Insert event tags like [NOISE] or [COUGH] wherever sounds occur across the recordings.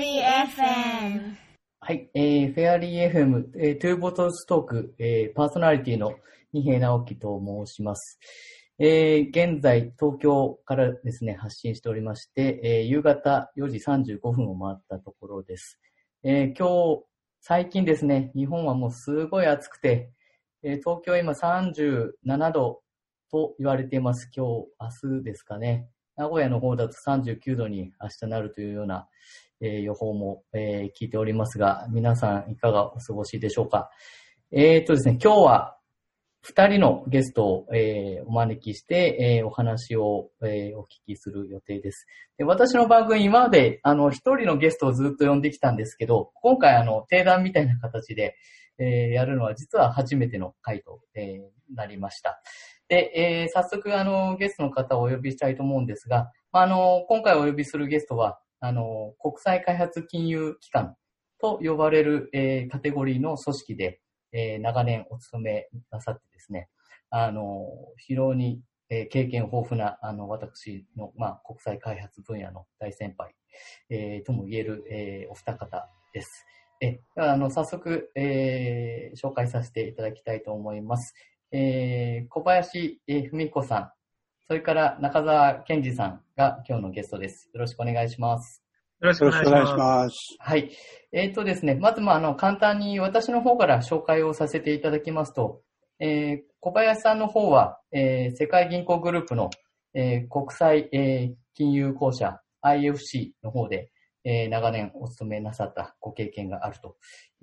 リー FM。はい、えー、フェアリー FM、えー、トゥーボトルストーク、えー、パーソナリティの二平直樹と申します。えー、現在、東京からですね、発信しておりまして、えー、夕方4時35分を回ったところです。えー、今日、最近ですね、日本はもうすごい暑くて、えー、東京は今37度と言われています。今日、明日ですかね。名古屋の方だと39度に明日なるというような、え、予報も、え、聞いておりますが、皆さんいかがお過ごしでしょうか。えー、っとですね、今日は二人のゲストを、え、お招きして、え、お話を、え、お聞きする予定です。で私の番組、今まで、あの、一人のゲストをずっと呼んできたんですけど、今回、あの、定談みたいな形で、え、やるのは実は初めての回と、え、なりました。で、え、早速、あの、ゲストの方をお呼びしたいと思うんですが、まあの、今回お呼びするゲストは、あの、国際開発金融機関と呼ばれる、えー、カテゴリーの組織で、えー、長年お勤めなさってですね、あの、非常に、えー、経験豊富な、あの、私の、まあ、国際開発分野の大先輩、えー、とも言える、えー、お二方です。え、あの、早速、えー、紹介させていただきたいと思います。えー、小林文子さん、それから中澤健二さんが今日のゲストです。よろしくお願いします。よろしくお願いします。はい。えっ、ー、とですね、まず、まあ、あの、簡単に私の方から紹介をさせていただきますと、えー、小林さんの方は、えー、世界銀行グループの、えー、国際、えー、金融公社 IFC の方で、えー、長年お勤めなさったご経験があると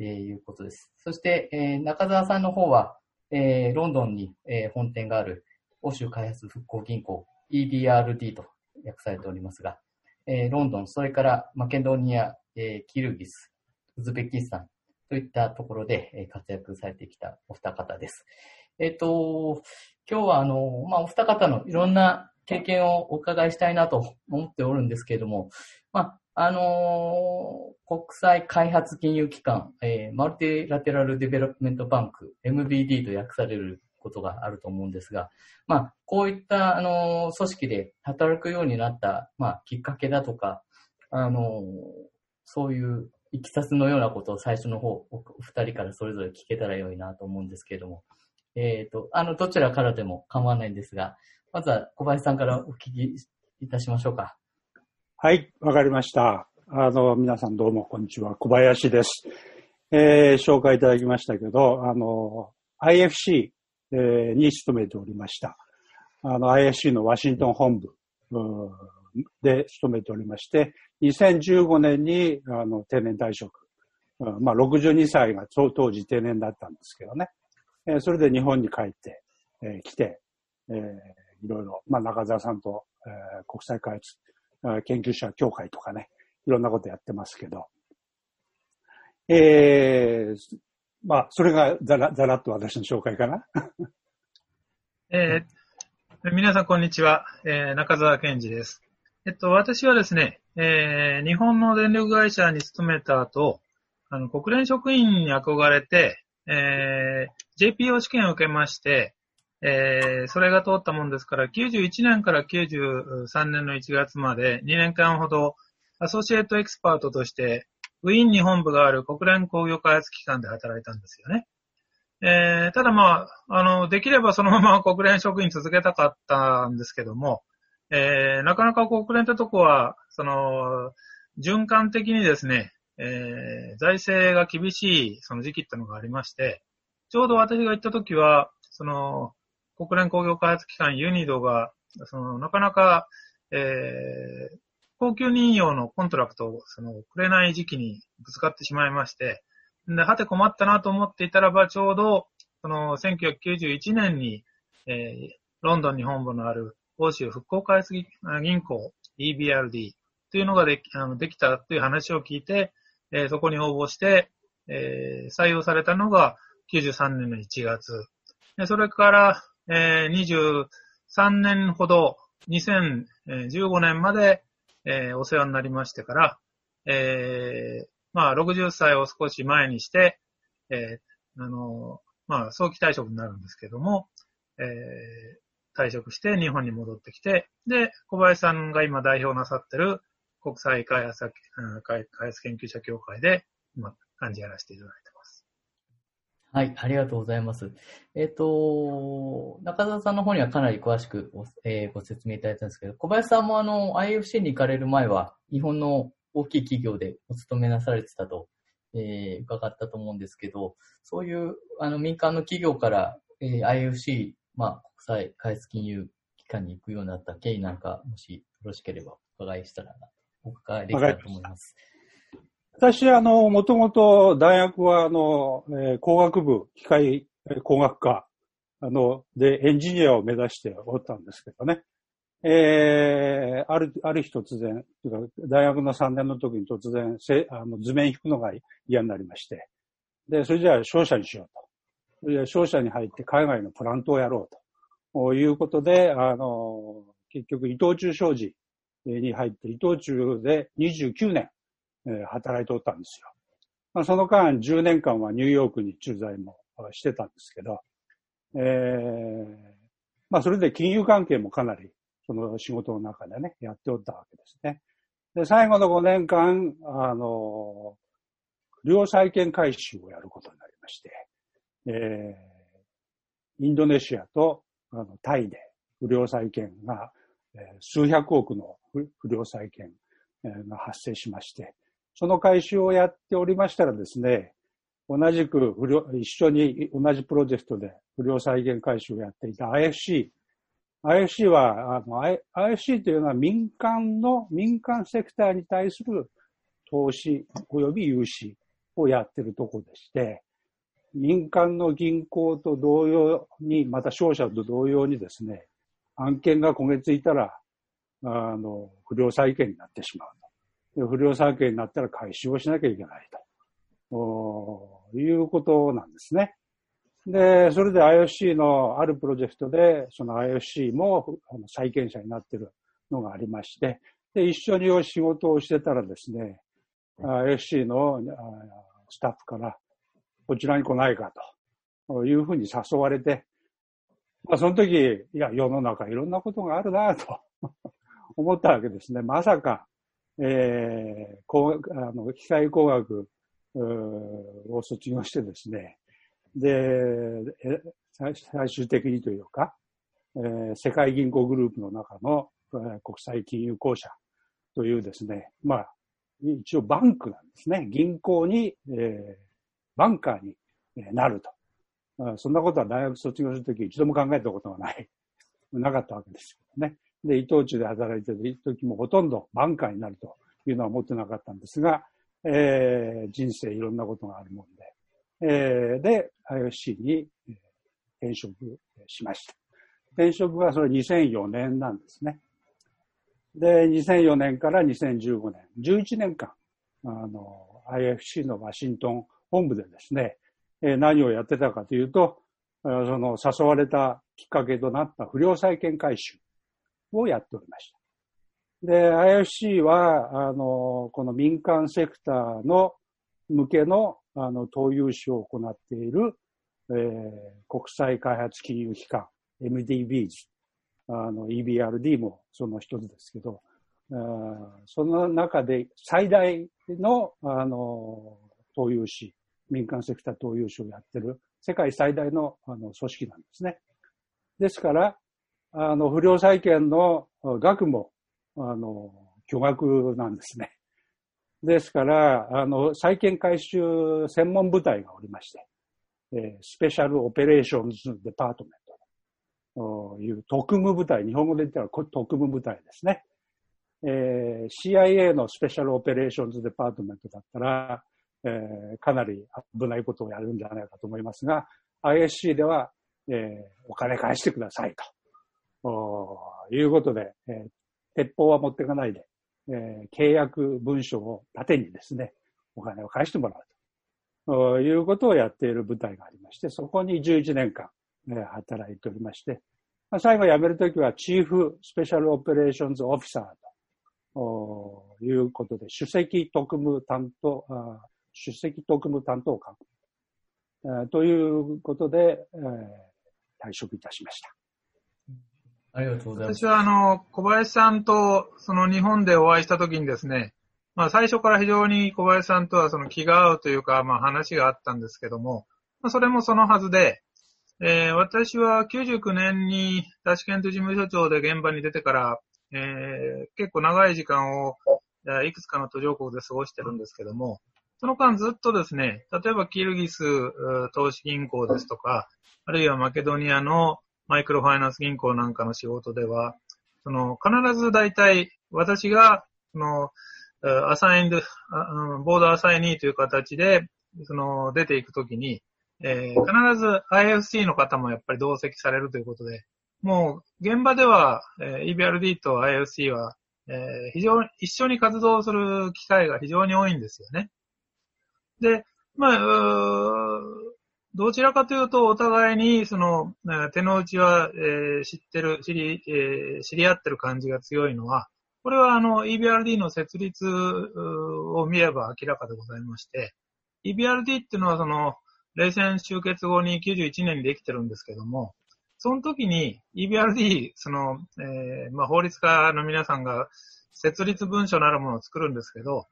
いうことです。そして、えー、中澤さんの方は、えー、ロンドンに、えー、本店がある欧州開発復興銀行 EBRD と訳されておりますが、えー、ロンドン、それからマケドニア、えー、キルギス、ウズベキスタンといったところで、えー、活躍されてきたお二方です。えっ、ー、と、今日はあの、まあ、お二方のいろんな経験をお伺いしたいなと思っておるんですけれども、まあ、あのー、国際開発金融機関、えー、マルティラテラルデベロップメントバンク、MBD と訳されることがあると思うんですが、まあ、こういった、あの、組織で働くようになった、まあ、きっかけだとか、あの、そういういきさつのようなことを最初の方、お二人からそれぞれ聞けたら良いなと思うんですけれども、えっ、ー、と、あの、どちらからでも構わないんですが、まずは小林さんからお聞きいたしましょうか。はい、わかりました。あの、皆さんどうもこんにちは。小林です。えー、紹介いただきましたけど、あの、IFC、え、に勤めておりました。あの、IFC のワシントン本部で勤めておりまして、2015年にあの定年退職。まあ、62歳が当時定年だったんですけどね。え、それで日本に帰って、え、来て、え、いろいろ、まあ、中澤さんと、え、国際開発研究者協会とかね、いろんなことやってますけど、えー、まあ、それがざら、ざらっと私の紹介かな。えー、皆さんこんにちは。えー、中澤健二です。えっと、私はですね、えー、日本の電力会社に勤めた後、あの、国連職員に憧れて、えー、JPO 試験を受けまして、えー、それが通ったもんですから、91年から93年の1月まで2年間ほど、 Associate Expert として、ウィーンに本部がある国連工業開発機関で働いたんですよね。えー、ただまあ、あの、できればそのまま国連職員続けたかったんですけども、えー、なかなか国連ってとこは、その、循環的にですね、えー、財政が厳しいその時期ってのがありまして、ちょうど私が行った時は、その、国連工業開発機関 UNIDO が、その、なかなか、えー、恒久任用の contract を、その、くれない時期にぶつかってしまいまして、で、はて困ったなと思っていたらば、ちょうど、その、1991年に、えー、ロンドンに本部のある欧州復興開発銀行 EBRD というのができあのできたという話を聞いて、えー、そこに応募して、えー、採用されたのが93年の1月。でそれから、えー、23年ほど、2015年まで、えー、お世話になりましてから、えー、まあ、60歳を少し前にして、えー、あの、まあ、早期退職になるんですけども、えー、退職して日本に戻ってきて、で、小林さんが今代表なさってる国際開発開発研究者協会で、まあ、幹事やらせていただいて。はい、ありがとうございます。えっ、ー、と、中澤さんの方にはかなり詳しくご,、えー、ご説明いただいたんですけど、小林さんもあの、IFC に行かれる前は、日本の大きい企業でお勤めなされてたと、えー、伺ったと思うんですけど、そういうあの民間の企業から、えー、IFC、まあ、国際開発金融機関に行くようになった経緯なんか、もしよろしければお伺いしたらな、お伺いできたらと思います。私、あの、もともと大学は、あの、えー、工学部、機械工学科、あの、で、エンジニアを目指しておったんですけどね。えー、ある、ある日突然、大学の3年の時に突然、せあの図面引くのが嫌になりまして。で、それじゃあ商社にしようと。で商社に入って海外のプラントをやろうと。いうことで、あの、結局伊藤忠商事に入って、伊藤忠で29年、え働いておったんですよ。まあ、その間10年間はニューヨークに駐在もしてたんですけど、えー、まあそれで金融関係もかなりその仕事の中でね、やっておったわけですね。で、最後の5年間、あの、不良債権回収をやることになりまして、えー、インドネシアとあのタイで不良債権が、えー、数百億の不良債権が発生しまして、その回収をやっておりましたらですね、同じく不良、一緒に同じプロジェクトで不良再現回収をやっていた IFC。IFC は、あの、IFC というのは民間の、民間セクターに対する投資及び融資をやってるとこでして、民間の銀行と同様に、また商社と同様にですね、案件が焦げついたら、あの、不良債権になってしまう。不良債権になったら回収をしなきゃいけないとおいうことなんですね。で、それで IFC のあるプロジェクトで、その IFC も債権者になってるのがありまして、で、一緒に仕事をしてたらですね、IFC のスタッフから、こちらに来ないかというふうに誘われて、まあ、その時、いや、世の中いろんなことがあるなと思ったわけですね。まさか、えー、工あの機械工学を卒業してですね、で、最終的にというか、えー、世界銀行グループの中の、えー、国際金融公社というですね、まあ、一応バンクなんですね。銀行に、えー、バンカーになると。そんなことは大学卒業するとき一度も考えたことがない、なかったわけですよね。で、伊藤忠で働いてる時もほとんどバンカーになるというのは思ってなかったんですが、えー、人生いろんなことがあるもんで、えー、で、IOC に転職しました。転職はそれ2004年なんですね。で、2004年から2015年、11年間、あの、IFC のワシントン本部でですね、えー、何をやってたかというと、その誘われたきっかけとなった不良債権回収をやっておりました。で、IFC は、あの、この民間セクターの向けの、あの、投融資を行っている、えー、国際開発金融機関、MDBs、あの、EBRD もその一つですけど、その中で最大の、あの、投融資、民間セクター投融資をやってる世界最大のあの組織なんですね。ですから、あの、不良債権の額も、あの、巨額なんですね。ですから、あの、債権回収専門部隊がおりまして、えー、 Special Operations Department という特務部隊、日本語で言ったら特務部隊ですね。えー、CIA の Special Operations Department だったら、えー、かなり危ないことをやるんじゃないかと思いますが、ISC では、えー、お金返してくださいと。いうことで、えー、鉄砲は持っていかないで、えー、契約文書を盾にですね、お金を返してもらうということをやっている部隊がありまして、そこに11年間、えー、働いておりまして、まあ、最後辞めるときはチーフスペシャルオペレーションズオフィサーということで、首席特務担当、首席特務担当官、えー、ということで、えー、退職いたしました。ありがとうございます。私はあの、小林さんとその日本でお会いしたときにですね、まあ最初から非常に小林さんとはその気が合うというか、まあ話があったんですけども、まあそれもそのはずで、えー私は99年にタシケント事務所長で現場に出てから、えー結構長い時間を、いくつかの途上国で過ごしてるんですけども、その間ずっとですね、例えばキルギス投資銀行ですとか、あるいはマケドニアのマイクロファイナンス銀行なんかの仕事では、その必ず大体私が、その、アサインド、ボーダーアサイニーという形で、その、出ていくときに、えー必ず IFC の方もやっぱり同席されるということで、もう現場では、えー EBRD と IFC は、えー非常に一緒に活動する機会が非常に多いんですよね。で、まあ、うどちらかというと、お互いに、その、手の内は、えー知ってる、知り、えー知り合ってる感じが強いのは、これはあの EBRD の設立を見れば明らかでございまして、EBRD っていうのはその、冷戦終結後に91年にできてるんですけども、その時に EBRD、その、えーまあ、法律家の皆さんが設立文書なるものを作るんですけど、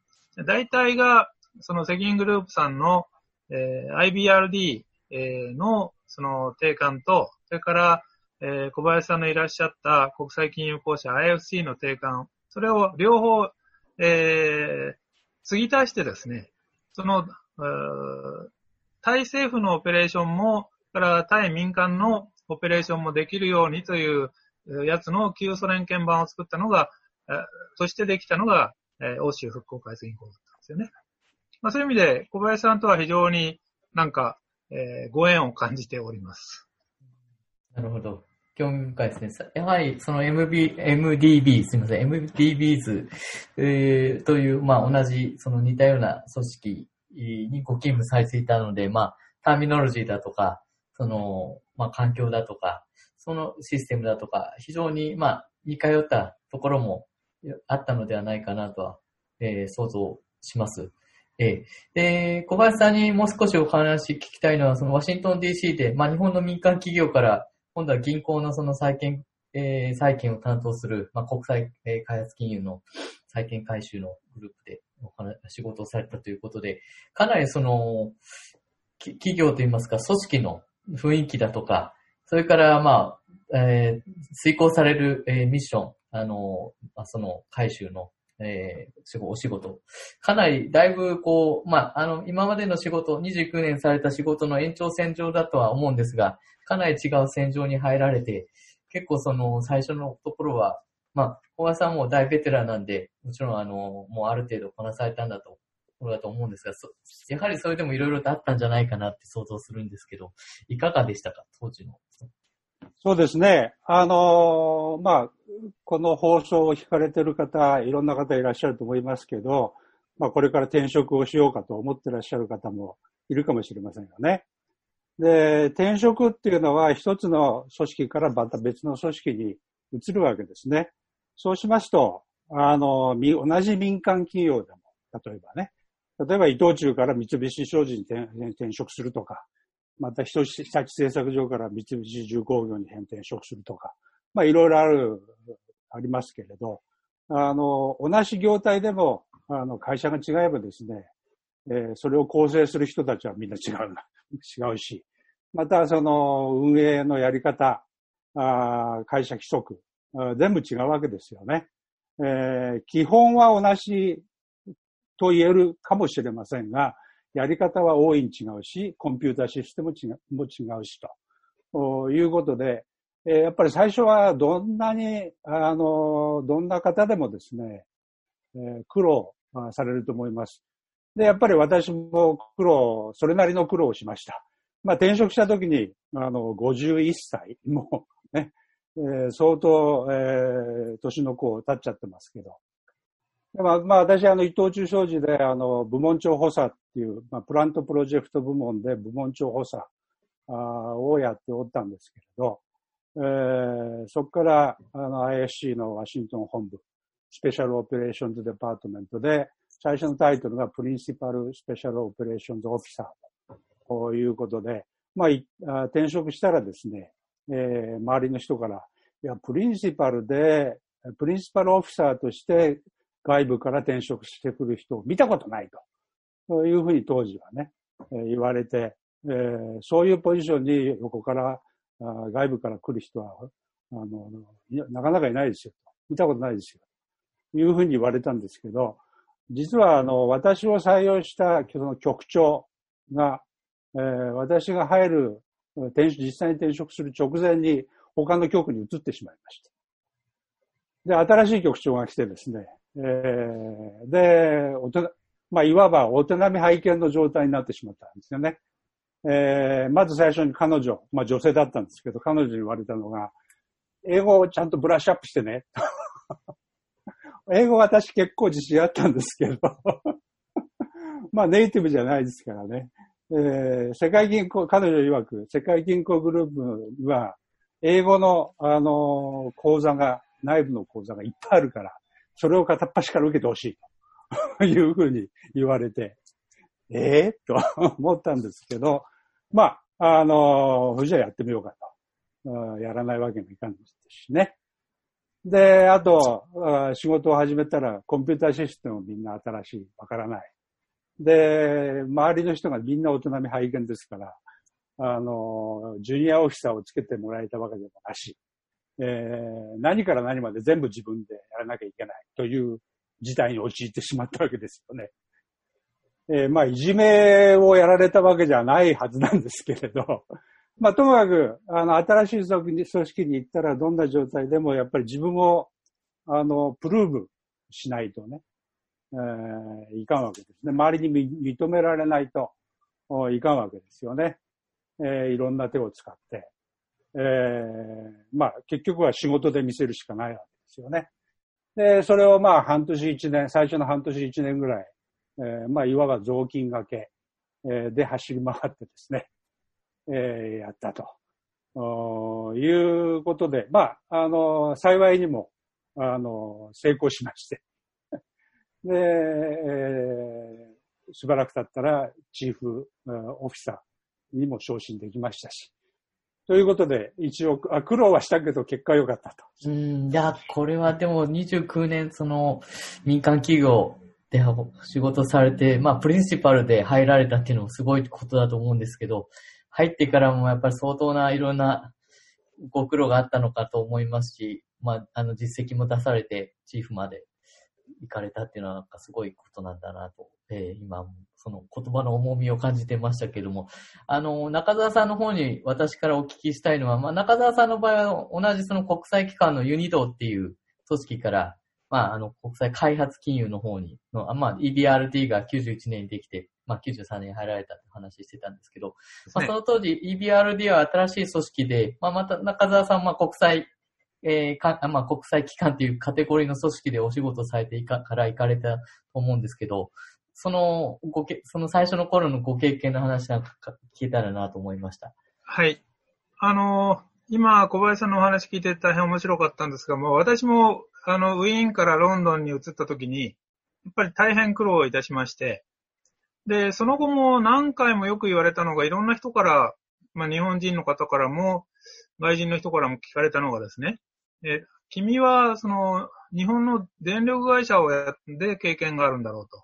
大体が、その責任グループさんの、えー IBRD えの、その定款と、それから、えー小林さんのいらっしゃった国際金融公社 IFC の定款、それを両方、えー、継ぎ足してですね、その、うー対政府のオペレーションも、から対民間のオペレーションもできるようにというやつの旧ソ連鍵盤を作ったのが、えーとしてできたのが、え欧州復興開発銀行だったんですよね。まあ、そういう意味で、小林さんとは非常になんか、えーご縁を感じております。なるほど。興味深いですね。やはり、その MB、MDB、すみません、MDBs、えーという、まあ、同じ、その似たような組織にご勤務されていたので、まあ、ターミノロジーだとか、その、まあ、環境だとか、そのシステムだとか、非常に、まあ、似通ったところもあったのではないかなとは、えー想像します。ええ。で、小林さんにもう少しお話聞きたいのは、そのワシントン DC で、まあ、日本の民間企業から、今度は銀行のその債券、えー債券を担当する、まあ、国際、えー開発金融の債券回収のグループでお話仕事をされたということで、かなりその、企業といいますか、組織の雰囲気だとか、それから、まあ、えー遂行される、えーミッション、あの、まあ、その回収の、えーお仕事、かなり、だいぶ、こう、まあ、あの、今までの仕事、29年された仕事の延長線上だとは思うんですが、かなり違う戦場に入られて、結構その、最初のところは、まあ、小川さんも大ベテランなんで、もちろん、あの、もうある程度こなされたんだと、ところだと思うんですが、そやはりそれでもいろいろとあったんじゃないかなって想像するんですけど、いかがでしたか、当時の。そうですね。あのーまあ、この放送を聞かれてる方、いろんな方いらっしゃると思いますけど、まあ、これから転職をしようかと思ってらっしゃる方もいるかもしれませんよね。で、転職っていうのは一つの組織からまた別の組織に移るわけですね。そうしますと、あの、同じ民間企業でも、例えばね、例えば伊藤忠から三菱商事に転職するとか、また日立製作所から三菱重工業に転職するとか、まあいろいろある、ありますけれど、あの、同じ業態でも、あの、会社が違えばですね、えーそれを構成する人たちはみんな違うな、[LAUGHS] 違うし、またその運営のやり方、あ会社規則、あ全部違うわけですよね。えー基本は同じと言えるかもしれませんが、やり方は大いに違うし、コンピューターシステムも違うしと。おいうことで、えーやっぱり最初はどんなに、あの、どんな方でもですね、えー苦労あされると思います。で、やっぱり私も苦労、それなりの苦労をしました。まあ転職した時に、あの、51歳、もうね、えー相当、えー年の子を経っちゃってますけど。でまあ、まあ私、あの、伊藤忠商事で、あの、部門長補佐っていう、まあ、プラントプロジェクト部門で部門長補佐あをやっておったんですけれど、えーそこから、あの、IFC のワシントン本部、 Special Operations Department で、最初のタイトルが Principal Special Operations Officerーということで、まあ、転職したらですね、えー周りの人から、いや、プリンシパルで、プリンシパルオフィサーとして外部から転職してくる人を見たことないと。そういうふうに当時はね、え言われて、えーそういうポジションに横から、外部から来る人は、あの、なかなかいないですよ。見たことないですよ。いうふうに言われたんですけど、実はあの、私を採用したその局長が、えー私が入る、転職実際に転職する直前に他の局に移ってしまいました。で、新しい局長が来てですね、えーで、おとまあ、いわばお手並み拝見の状態になってしまったんですよね。えーまず最初に彼女、まあ女性だったんですけど、彼女に言われたのが、英語をちゃんとブラッシュアップしてね。[LAUGHS] 英語私結構自信あったんですけど、[LAUGHS] まあネイティブじゃないですからね。えー世界銀行、彼女曰く、世界銀行グループには、英語の、あの講座が、内部の講座がいっぱいあるから、それを片っ端から受けてほしいと [LAUGHS] いうふうに言われて、ええと思ったんですけど、まあ、あのじゃあやってみようかと。うんやらないわけにもいかんですしね。で、あと、仕事を始めたら、コンピューターシステムもみんな新しい、わからない。で、周りの人がみんな大人み拝見ですから、あの、ジュニアオフィサーをつけてもらえたわけでもなし、えー何から何まで全部自分でやらなきゃいけないという事態に陥ってしまったわけですよね。えーまあ、いじめをやられたわけじゃないはずなんですけれど、[LAUGHS] まあ、ともかく、あの、新しい組織に組織に行ったらどんな状態でもやっぱり自分を、あの、プルーブしないとね、えーいかんわけですね。周りに認められないとおいかんわけですよね。えーいろんな手を使って。えーまあ、結局は仕事で見せるしかないわけですよね。で、それをまあ、半年一年、最初の半年一年ぐらい、えーまあ、いわば雑巾掛け、えーで走り回ってですね、[LAUGHS] えーやったと。おいうことで、まあ、あの、幸いにも、あの、成功しまして。[LAUGHS] で、えーしばらく経ったら、チーフオフィサーにも昇進できましたし。ということで、一応、あ苦労はしたけど、結果良かったと。うん、いや、これはでも29年、その、民間企業で仕事されて、まあ、プリンシパルで入られたっていうのもすごいことだと思うんですけど、入ってからもやっぱり相当ないろんなご苦労があったのかと思いますし、まあ、あの、実績も出されて、チーフまで行かれたっていうのはなんかすごいことなんだなと、えー今、その言葉の重みを感じてましたけども、あの、中澤さんの方に私からお聞きしたいのは、まあ、中澤さんの場合は同じその国際機関のユニドっていう組織から、まあ、あの、国際開発金融の方にの、あまあ、EBRD が91年にできて、まあ、93年に入られたって話してたんですけど、まあ、その当時 EBRD は新しい組織で、まあ、また中澤さんは国際、えーか、まあ、国際機関っていうカテゴリーの組織でお仕事されていかから行かれたと思うんですけど、そのごけ、その最初の頃のご経験の話なんか聞けたらなと思いました。はい。あの、今、小林さんのお話聞いて大変面白かったんですが、もう私も、あの、ウィーンからロンドンに移った時に、やっぱり大変苦労いたしまして、で、その後も何回もよく言われたのが、いろんな人から、まあ、日本人の方からも、外人の人からも聞かれたのがですね、え君は、その、日本の電力会社をやって経験があるんだろうと。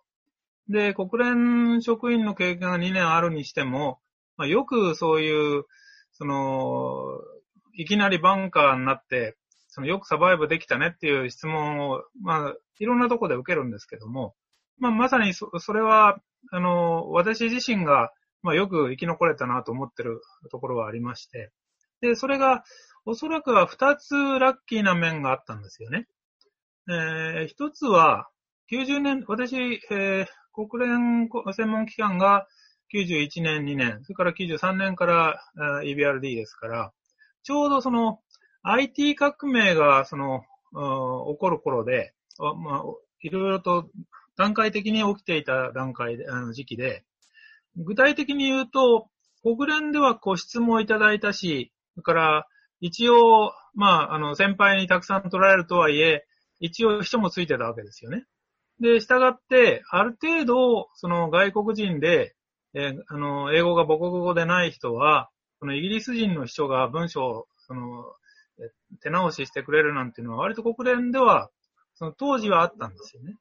で、国連職員の経験が2年あるにしても、まあ、よくそういう、その、いきなりバンカーになって、そのよくサバイブできたねっていう質問を、まあ、いろんなところで受けるんですけども、まあ、まさにそそれは、あの、私自身が、まあ、よく生き残れたなと思ってるところはありまして、で、それが、おそらくは2つラッキーな面があったんですよね。えー、1つは、90年、私、えー国連専門機関が91年、2年、それから93年からえー EBRD ですから、ちょうどその IT 革命がその、起こる頃で、まあ、いろいろと段階的に起きていた段階で、あの時期で、具体的に言うと、国連ではご質問いただいたし、それから一応、まあ、あの、先輩にたくさん取られるとはいえ、一応人もついてたわけですよね。で、従って、ある程度、その外国人で、えーあの、英語が母国語でない人は、そのイギリス人の秘書が文章を、その、手直ししてくれるなんていうのは割と国連では、その当時はあったんですよね。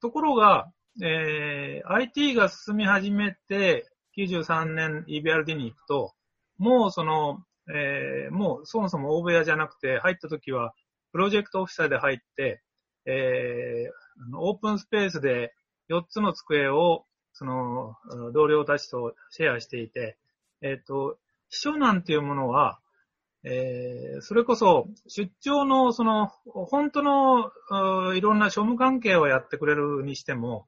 ところが、えー、IT が進み始めて、93年 EBRD に行くと、もうその、えー、もうそもそも大部屋じゃなくて、入った時は、プロジェクトオフィサーで入って、えー、オープンスペースで4つの机を、その、同僚たちとシェアしていて、えっ、ー、と、秘書なんていうものは、えー、それこそ、出張の、その、本当の、いろんな庶務関係をやってくれるにしても、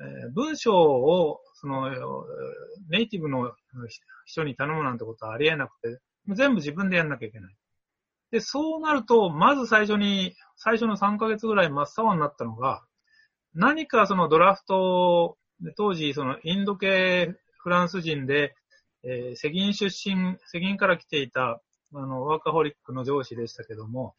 えー、文章を、その、ネイティブの人に頼むなんてことはありえなくて、全部自分でやんなきゃいけない。で、そうなると、まず最初に、最初の3ヶ月ぐらい真っ青になったのが、何かそのドラフト、当時そのインド系フランス人で、えー、世銀出身、世銀から来ていたあの、ワーカホリックの上司でしたけども、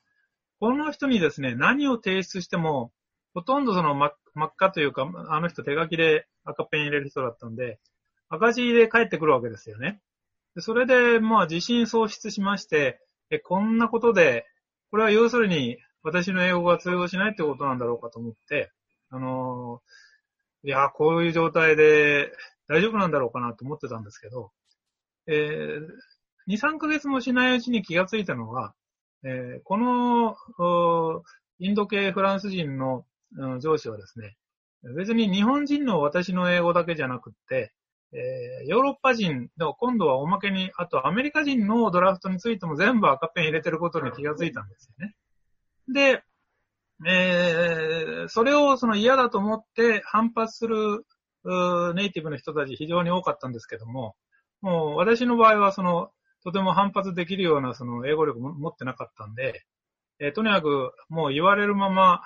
この人にですね、何を提出しても、ほとんどその真っ赤というか、あの人手書きで赤ペン入れる人だったんで、赤字で帰ってくるわけですよね。でそれで、まあ自信喪失しまして、え、こんなことで、これは要するに私の英語が通用しないってことなんだろうかと思って、あの、いや、こういう状態で大丈夫なんだろうかなと思ってたんですけど、えー、2、3ヶ月もしないうちに気がついたのは、えー、この、インド系フランス人の、うん、上司はですね、別に日本人の私の英語だけじゃなくって、えー、ヨーロッパ人の今度はおまけに、あとアメリカ人のドラフトについても全部赤ペン入れてることに気がついたんですよね。で、えー、それをその嫌だと思って反発するネイティブの人たち非常に多かったんですけども、もう私の場合はそのとても反発できるようなその英語力も持ってなかったんで、えー、とにかくもう言われるまま、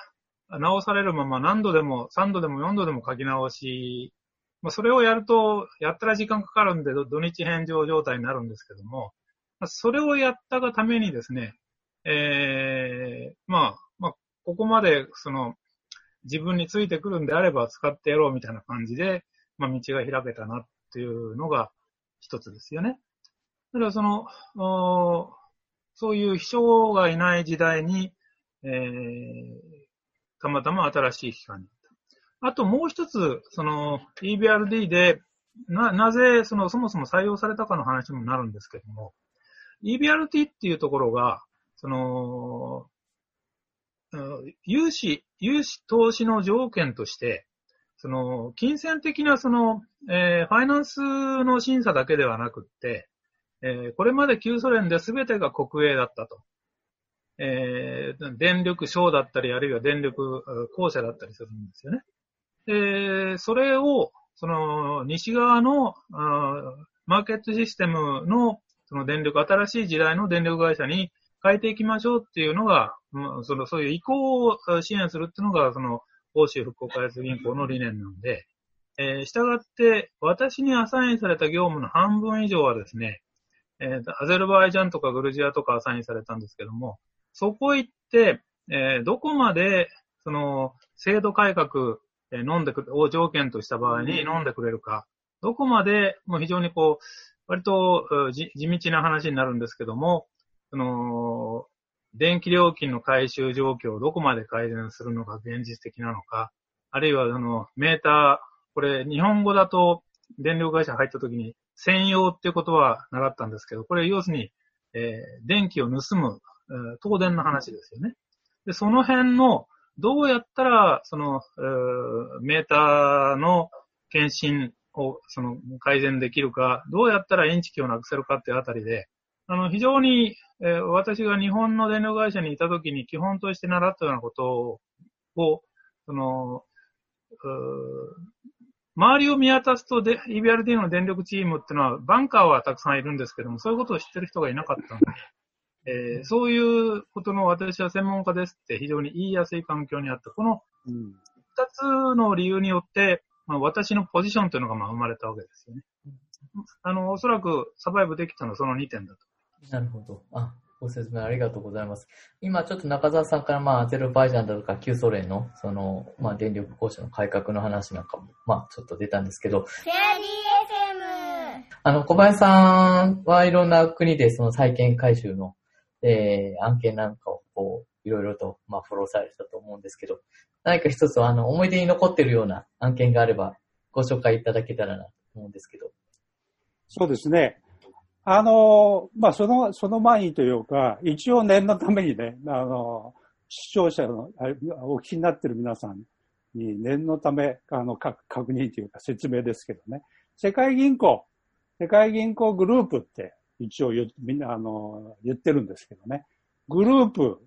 直されるまま何度でも3度でも4度でも書き直し、まあ、それをやると、やったら時間かかるんで土日返上状態になるんですけども、まあ、それをやったがためにですね、えー、まあ、まあ、ここまでその自分についてくるんであれば使ってやろうみたいな感じで、まあ、道が開けたなっていうのが一つですよね。だからその、そういう秘書がいない時代に、えー、たまたま新しい機関に行った。あともう一つ、その EBRD で、な、なぜ、その、そもそも採用されたかの話にもなるんですけども、EBRD っていうところが、その、融資、融資投資の条件として、その、金銭的なその、えー、ファイナンスの審査だけではなくって、えー、これまで旧ソ連で全てが国営だったと。えー、電力省だったり、あるいは電力公社だったりするんですよね。で、それを、その、西側の、マーケットシステムの、その電力、新しい時代の電力会社に変えていきましょうっていうのが、その、そういう移行を支援するっていうのが、その、欧州復興開発銀行の理念なんで、えー、従って、私にアサインされた業務の半分以上はですね、えー、アゼルバイジャンとかグルジアとかアサインされたんですけども、そこ行って、えー、どこまで、その、制度改革、えー、飲んでくを条件とした場合に飲んでくれるか、どこまで、もう非常にこう、割と地道な話になるんですけども、その、電気料金の回収状況をどこまで改善するのが現実的なのか、あるいは、あの、メーター、これ、日本語だと、電力会社入った時に、専用っていうことは習ったんですけど、これ要するに、えー、電気を盗む、えー、東電の話ですよね。で、その辺の、どうやったら、その、えー、メーターの検診を、その、改善できるか、どうやったらインチキをなくせるかっていうあたりで、あの、非常に、えー、私が日本の電力会社にいたときに基本として習ったようなことを、その、周りを見渡すとで、EBRD の電力チームっていうのは、バンカーはたくさんいるんですけども、そういうことを知ってる人がいなかったので、えー、そういうことの私は専門家ですって非常に言いやすい環境にあった。この二つの理由によって、まあ、私のポジションというのがまあ生まれたわけですよね。あの、おそらくサバイブできたのはその2点だと。なるほど。あ、ご説明ありがとうございます。今ちょっと中澤さんから、まあ、アゼルバイジャンだとか旧ソ連の、その、まあ、電力公社の改革の話なんかも、まあ、ちょっと出たんですけど、あの、小林さんはいろんな国でその再建回収の、えー、案件なんかをこう、いろいろと、まあ、フォローされてたと思うんですけど、何か一つあの、思い出に残ってるような案件があれば、ご紹介いただけたらなと思うんですけど。そうですね。あの、まあ、その、その前にというか、一応念のためにね、あの、視聴者の、お聞きになっている皆さんに念のため、あの、確認というか説明ですけどね。世界銀行、世界銀行グループって一応みんな、あの、言ってるんですけどね。グループ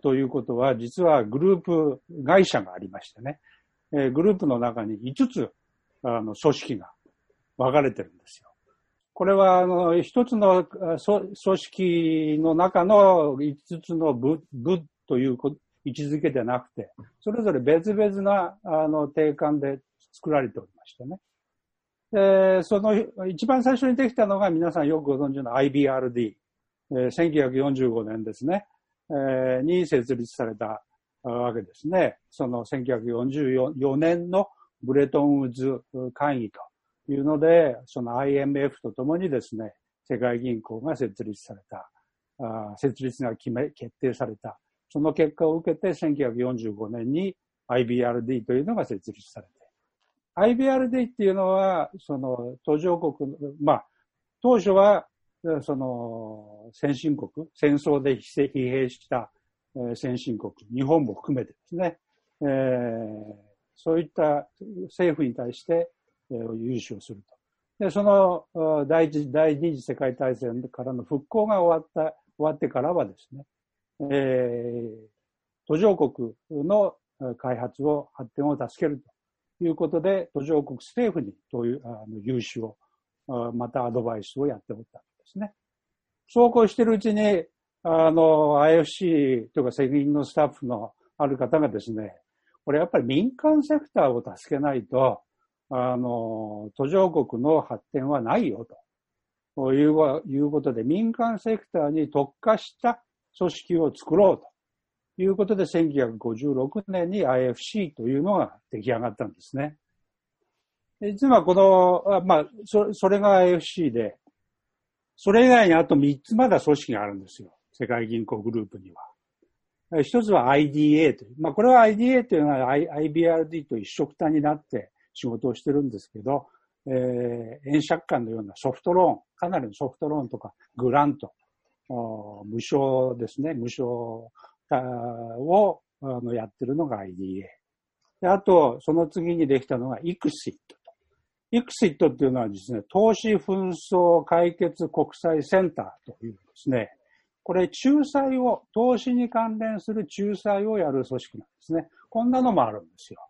ということは、実はグループ会社がありましてね。え、グループの中に5つ、あの、組織が分かれてるんですよ。これは、あの、一つの組織の中の5つの部、部という位置づけでなくて、それぞれ別々な、あの、定款で作られておりましてね。で、その、一番最初にできたのが皆さんよくご存知の IBRD、えー、1945年ですね、えー、に設立されたわけですね。その1944年のブレトンウッズ会議というので、その IMF とともにですね、世界銀行が設立された、あ設立が決め、決定された。その結果を受けて1945年に IBRD というのが設立されて、IBRD っていうのは、その途上国、まあ、当初は、その先進国、戦争で疲弊した先進国、日本も含めてですね、えー、そういった政府に対して融資をすると。で、その第一、第二次世界大戦からの復興が終わった、終わってからはですね、えー、途上国の開発を発展を助けるということで、途上国政府にというあの融資を、またアドバイスをやっておったんですね。そうこうしているうちに、あの、IFC というか責任のスタッフのある方がですね、これやっぱり民間セクターを助けないと、あの、途上国の発展はないよといういうことで、民間セクターに特化した組織を作ろうということで、1956年に IFC というのが出来上がったんですね。実はこの、まあ、そそれが IFC で、それ以外にあと3つまだ組織があるんですよ。世界銀行グループには。一つは IDA という。まあ、これは IDA というのは IBRD と一緒くたになって仕事をしてるんですけど、えー、円借款のようなソフトローン、かなりのソフトローンとかグラント、無償ですね、無償をあのやってるのが IDA。であと、その次にできたのが ICSIT と。ICSIT っていうのはですね、投資紛争解決国際センターというですね、これ仲裁を、投資に関連する仲裁をやる組織なんですね。こんなのもあるんですよ。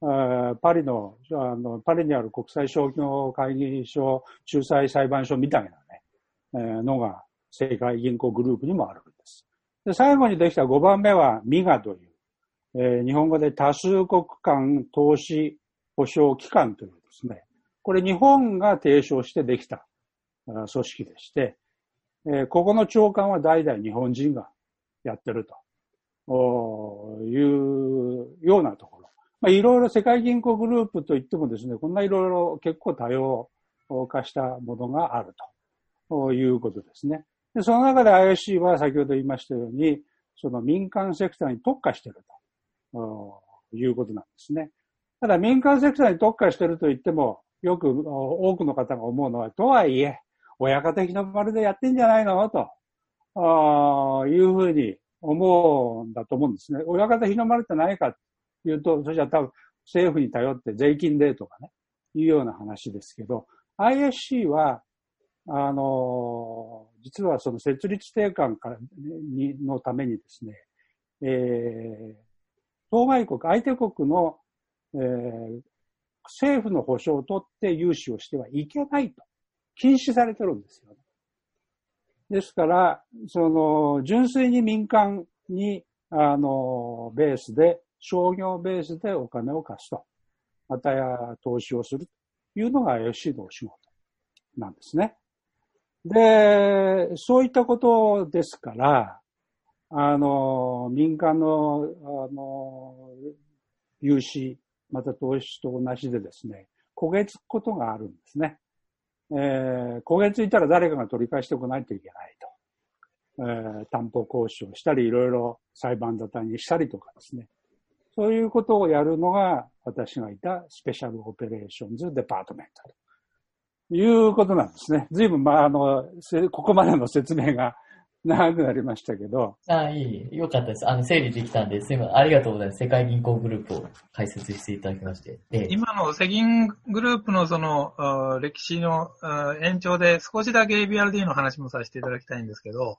パリの、あの、パリにある国際商業会議所仲裁裁判所みたいなね、のが世界銀行グループにもあるんです。で、最後にできた5番目は MIGA という、えー、日本語で多数国間投資保証機関というですね、これ日本が提唱してできた組織でして、えー、ここの長官は代々日本人がやってるというようなところ。まあ、いろいろ世界銀行グループといってもですね、こんないろいろ結構多様化したものがあるということですね。で、その中で IOC は先ほど言いましたように、その民間セクターに特化しているということなんですね。ただ民間セクターに特化していると言っても、よく多くの方が思うのは、とはいえ、親方日の丸でやってんじゃないの？と、あいうふうに思うんだと思うんですね。親方日の丸って何かっていうと、それじゃ多分政府に頼って税金でとかね、いうような話ですけど、ISC はあの、実はその設立定款からにのためにですね、えー、当該国、相手国の、えー、政府の保証を取って融資をしてはいけないと、禁止されてるんですよね。ですから、その、純粋に民間に、あの、ベースで、商業ベースでお金を貸すと。またや投資をするというのが FC のお仕事なんですね。で、そういったことですから、あの、民間の、あの、融資、また投資と同じでですね、焦げつくことがあるんですね。えー、焦げついたら誰かが取り返してこないといけないとえー、担保交渉したり、いろいろ裁判沙汰にしたりとかですね。そういうことをやるのが私がいたスペシャルオペレーションズデパートメントということなんですね。随分、まあ、あの、ここまでの説明が [LAUGHS] 長くなりましたけど。ああ、いい。よかったです。あの、整理できたんで、すいません。ありがとうございます。世界銀行グループを解説していただきまして。ええ、今の世銀グループのその、歴史の延長で少しだけ EBRD の話もさせていただきたいんですけど、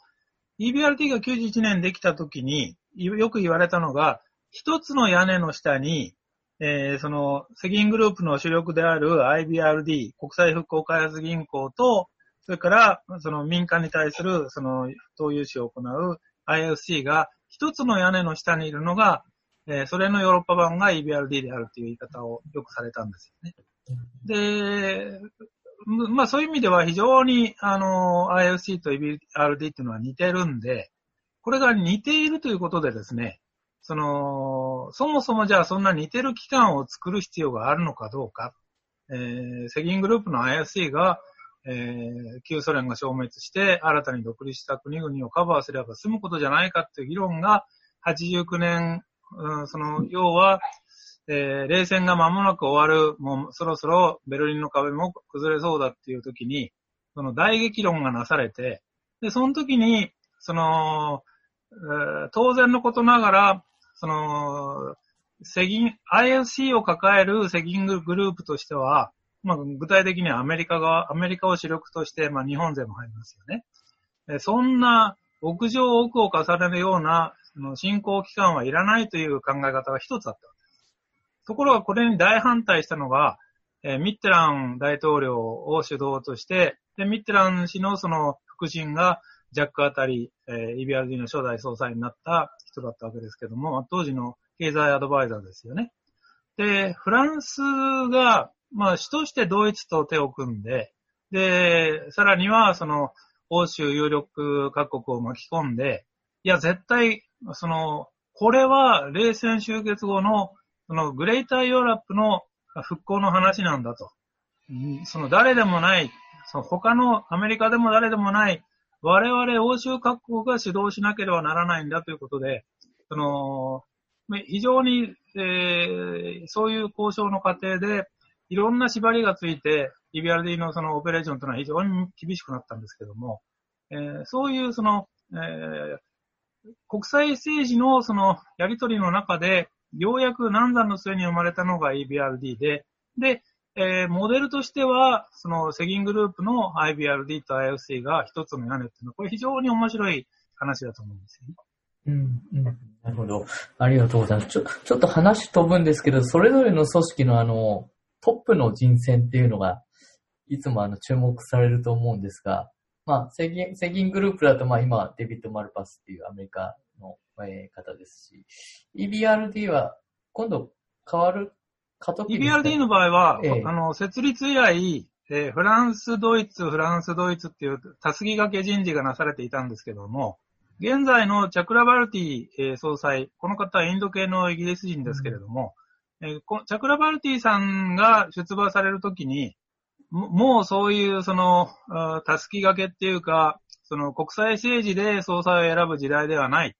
EBRD が91年できた時によく言われたのが、一つの屋根の下に、えー、その、世銀グループの主力である IBRD、国際復興開発銀行と、それから、その民間に対する、その、投融資を行う IFC が、一つの屋根の下にいるのが、えー、それのヨーロッパ版が EBRD であるという言い方をよくされたんですよね。で、まあそういう意味では非常に、あの、IFC と EBRD っていうのは似てるんで、これが似ているということでですね、その、そもそもじゃあそんな似てる機関を作る必要があるのかどうか、えー、セギングループの IFC が、えー、旧ソ連が消滅して新たに独立した国々をカバーすれば済むことじゃないかっていう議論が89年、うん、その、要は、えー、冷戦が間もなく終わる、もうそろそろベルリンの壁も崩れそうだっていう時に、その大激論がなされて、で、その時に、その、えー、当然のことながら、その、セギン、IFC を抱えるセギンググループとしては、まあ、具体的にはアメリカが、アメリカを主力として、まあ、日本勢も入りますよね。えそんな、屋上奥を重ねるような、その進行期間はいらないという考え方が一つあったわけです。ところがこれに大反対したのが、え、ミッテラン大統領を主導として、で、ミッテラン氏のその腹心がジャックあたり、えー、EBRD の初代総裁になった人だったわけですけども、当時の経済アドバイザーですよね。で、フランスが、まあ、主としてドイツと手を組んで、で、さらには、その、欧州有力各国を巻き込んで、いや、絶対、その、これは冷戦終結後の、その、グレーターヨーラップの復興の話なんだと。その、誰でもない、その他のアメリカでも誰でもない、我々欧州各国が主導しなければならないんだということで、その、非常に、えー、そういう交渉の過程で、いろんな縛りがついて、EBRD のそのオペレーションというのは非常に厳しくなったんですけども、えー、そういうその、えー、国際政治のそのやりとりの中で、ようやく難産の末に生まれたのが EBRD で、で、えー、モデルとしては、そのセギングループの IBRD と IFC が一つの屋根っていうのは、これ非常に面白い話だと思うんですよね。うん、うん。なるほど。ありがとうございます。ちょ、ちょっと話飛ぶんですけど、それぞれの組織のあの、トップの人選っていうのが、いつもあの、注目されると思うんですが、まあ、セギン、セギングループだと、まあ今、デビッド・マルパスっていうアメリカの、えー、方ですし、EBRD は今度変わる過渡期 EBRD の場合は、ええ、あの、設立以来、えー、フランス、ドイツ、フランス、ドイツっていうたすき掛け人事がなされていたんですけども、現在のチャクラバルティ、えー、総裁、この方はインド系のイギリス人ですけれども、うん、えー、こチャクラバルティさんが出馬されるときに、もうそういうその、たすき掛けっていうか、その国際政治で総裁を選ぶ時代ではない。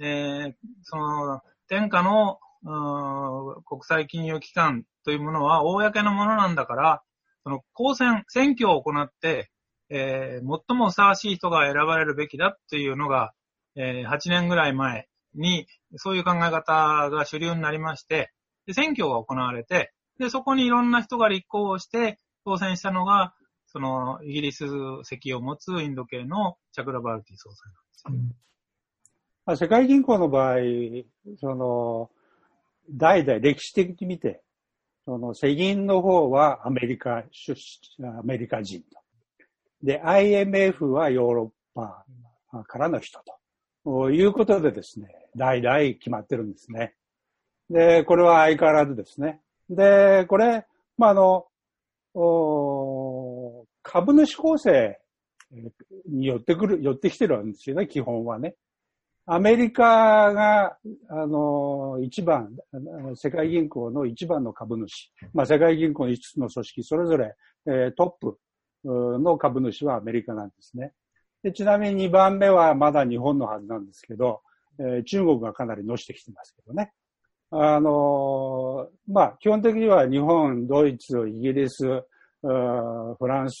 えー、その、天下の国際金融機関というものは公のものなんだから、その公選、選挙を行って、えー、最もふさわしい人が選ばれるべきだっていうのが、えー、8年ぐらい前に、そういう考え方が主流になりまして、で選挙が行われて、で、そこにいろんな人が立候補して当選したのが、その、イギリス籍を持つインド系のチャクラバルティ総裁なんです。うん、世界銀行の場合、その、代々歴史的に見て、その世銀の方はアメリカ出身、アメリカ人と。で、IMF はヨーロッパからの人ということでですね、代々決まってるんですね。で、これは相変わらずですね。で、これ、まあ、あの、株主構成によってくる、寄ってきてるんですよね、基本はね。アメリカが、あの、一番、世界銀行の一番の株主。まあ、世界銀行の5つの組織、それぞれ、えー、トップの株主はアメリカなんですね。でちなみに2番目はまだ日本のはずなんですけど、えー、中国がかなりのしてきてますけどね。あのー、まあ、基本的には日本、ドイツ、イギリス、フランス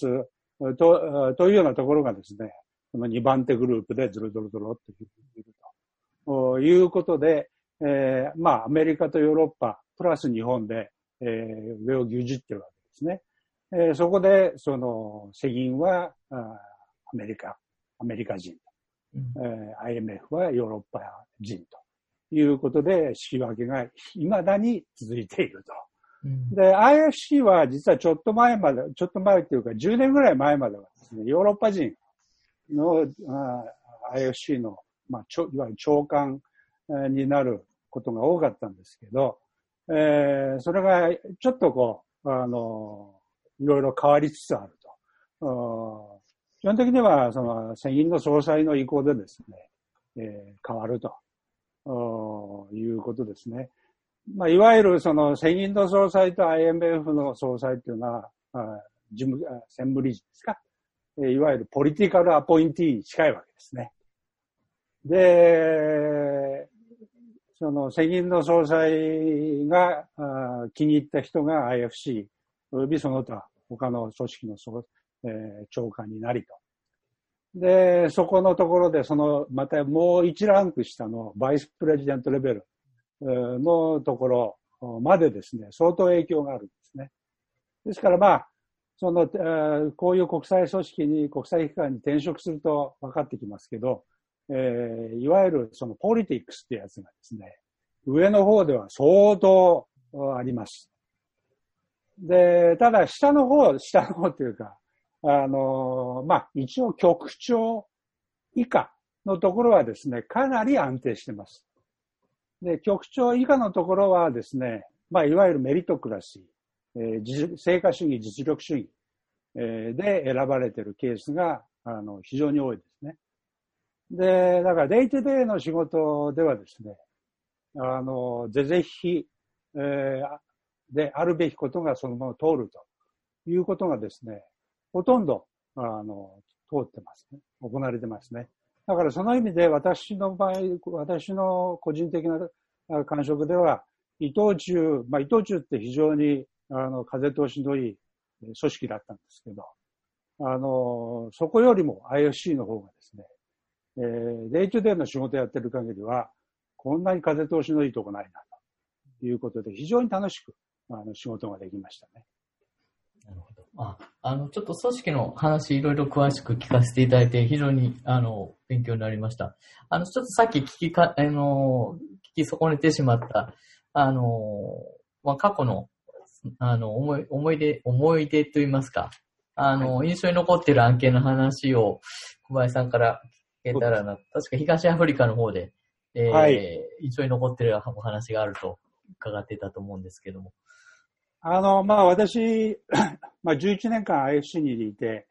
と、というようなところがですね、この2番手グループでずるずるずるっているということで、えー、まあ、アメリカとヨーロッパ、プラス日本で、えー、上を牛耳ってるわけですね。えー、そこで、その、世銀はあアメリカ、アメリカ人、うん、えー、IMF はヨーロッパ人ということで、仕分けが未だに続いていると。うん、で、IFC は実はちょっと前まで、ちょっと前っていうか10年ぐらい前まではですね、ヨーロッパ人のあ IFC の、まあ、ちょいわゆる長官になることが多かったんですけど、えー、それがちょっとこう、あの、いろいろ変わりつつあると。基本的には、その、選銀の総裁の意向でですね、えー、変わるということですね。まあ、いわゆるその、選銀の総裁と IMF の総裁っていうのは、事務、専務理事ですか？いわゆるポリティカルアポインティに近いわけですね。で、その、世銀の総裁が気に入った人が IFC、およびその他、他の組織の総、えー、長官になりと。で、そこのところで、その、またもう一ランク下のバイスプレジデントレベルのところまでですね、相当影響があるんですね。ですからまあ、その、こういう国際組織に、国際機関に転職すると分かってきますけど、えー、いわゆるそのポリティックスってやつがですね、上の方では相当あります。で、ただ下の方、下の方というか、あの、まあ、一応局長以下のところはですね、かなり安定してます。で、局長以下のところはですね、まあ、いわゆるメリトクラシー、えー、成果主義、実力主義、えー、で選ばれてるケースが、あの、非常に多いですね。で、だからデイトデイの仕事ではですね、あの、ぜぜひ、えー、であるべきことがそのまま通るということがですね、ほとんど、あの、通ってますね。行われてますね。だからその意味で私の場合、私の個人的な感触では、伊藤忠、まあ伊藤忠って非常に、あの、風通しのいい組織だったんですけど、あの、そこよりも IFC の方がですね、えー、 day-to-day の仕事やってる限りは、こんなに風通しのいいとこないな、ということで、非常に楽しく、あの、仕事ができましたね。なるほど。あ、あの、ちょっと組織の話いろいろ詳しく聞かせていただいて、非常に、あの、勉強になりました。あの、ちょっとさっき聞きか、あの、聞き損ねてしまった、あの、まあ、過去の、あの、思い、思い出、思い出と言いますか、あの、はい、印象に残っている案件の話を小林さんからけたらな、確か東アフリカの方で、えー、はい、印象に残ってるお話があると伺ってたと思うんですけども。あの、まあ私、[COUGHS] まあ11年間 IFC にいて、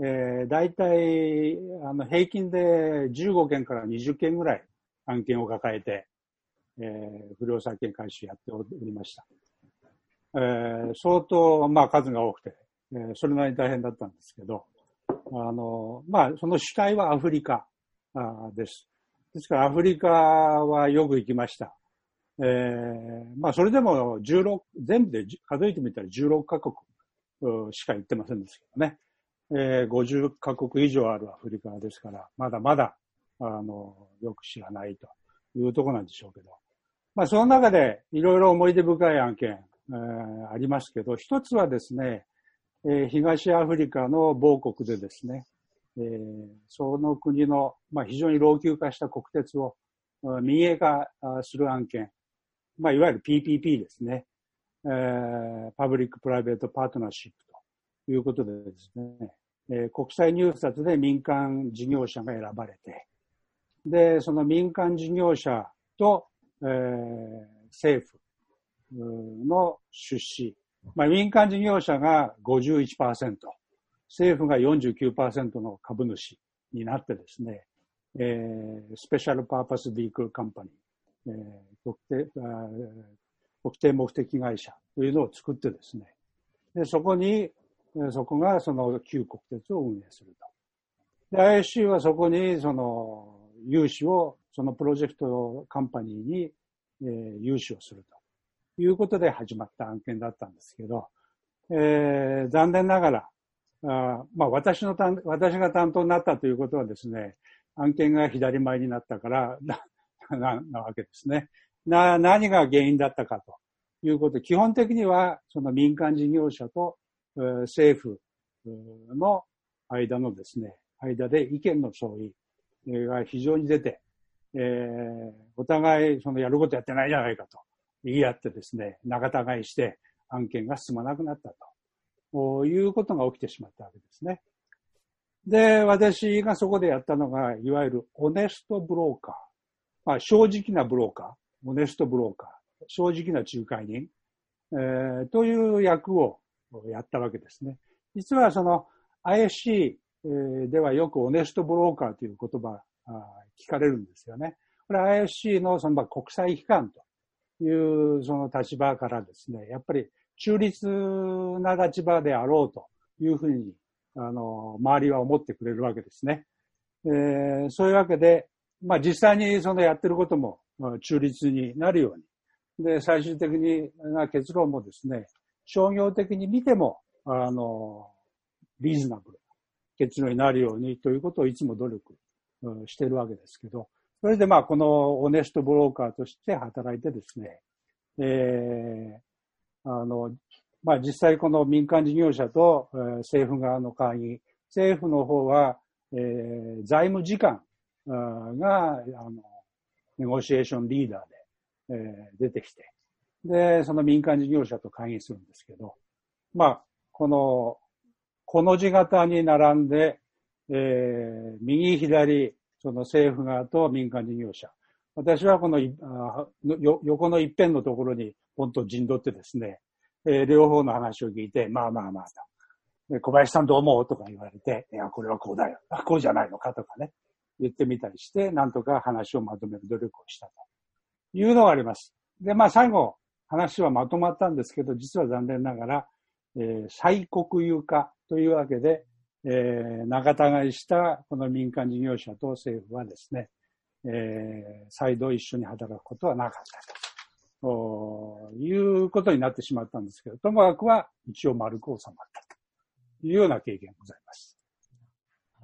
えー、大体、あの、平均で15件から20件ぐらい案件を抱えて、えー、不良債権回収やっておりました。えー、相当、まあ数が多くて、えー、それなりに大変だったんですけど、あの、まあ、その主体はアフリカあです。ですから、アフリカはよく行きました。えー、まあ、それでも16、全部で数えてみたら16カ国しか行ってませんでしたけどね。えー、50カ国以上あるアフリカですから、まだまだ、あの、よく知らないというところなんでしょうけど。まあ、その中でいろいろ思い出深い案件、ありますけど、一つはですね、えー、東アフリカの某国でですね、えー、その国の、まあ、非常に老朽化した国鉄を民営化する案件、まあ、いわゆる PPP ですね、えー、パブリック・プライベート・パートナーシップということでですね、えー、国際入札で民間事業者が選ばれて、で、その民間事業者と、えー、政府の出資、まあ、民間事業者が51%、政府が49%の株主になってですね、えー、スペシャルパーパスビークルカンパニー、えー、特定特定目的会社というのを作ってですね、でそこに、そこがその旧国鉄を運営すると。で、ISC はそこに、その、融資を、そのプロジェクトカンパニーに、えー、融資をすると。いうことで始まった案件だったんですけど、えー、残念ながら、あまあ、私の担、私が担当になったということはですね、案件が左前になったからな、[LAUGHS] な、なわけですね。な、何が原因だったかということ。基本的には、その民間事業者と、えー、政府の間のですね、間で意見の相違が非常に出て、えー、お互いそのやることやってないじゃないかと言い合ってですね、仲違いして案件が進まなくなったということが起きてしまったわけですね。で、私がそこでやったのが、いわゆるオネストブローカー。まあ、正直なブローカー。オネストブローカー。正直な仲介人。えー、という役をやったわけですね。実はその ISC ではよくオネストブローカーという言葉聞かれるんですよね。これ ISC のその国際機関というその立場からですね、やっぱり中立な立場であろうというふうにあの、周りは思ってくれるわけですね。えー、そういうわけで、まあ実際にそのやってることも中立になるように。で、最終的にな結論もですね、商業的に見ても、あの、リーズナブル結論になるようにということをいつも努力してるわけですけど、それでまあこのオネストブローカーとして働いてですね、えー、あの、まあ実際この民間事業者と、えー、政府側の会議、政府の方は、えー、財務次官が、あの、ネゴシエーションリーダーで、えー、出てきて、で、その民間事業者と会議するんですけど、まあ、この、この字型に並んで、えー、右左、その政府側と民間事業者。私はこのあ横の一辺のところにポンと陣取ってですね、えー、両方の話を聞いて、まあまあまあと。小林さんどう思うとか言われて、いや、これはこうだよ。あ、こうじゃないのかとかね。言ってみたりして、なんとか話をまとめる努力をしたというのがあります。で、まあ最後、話はまとまったんですけど、実は残念ながら、えー、再国有化というわけで、えー、仲違いしたこの民間事業者と政府はですね、えー、再度一緒に働くことはなかったと。いうことになってしまったんですけど、ともかくは一応丸く収まったというような経験がございます。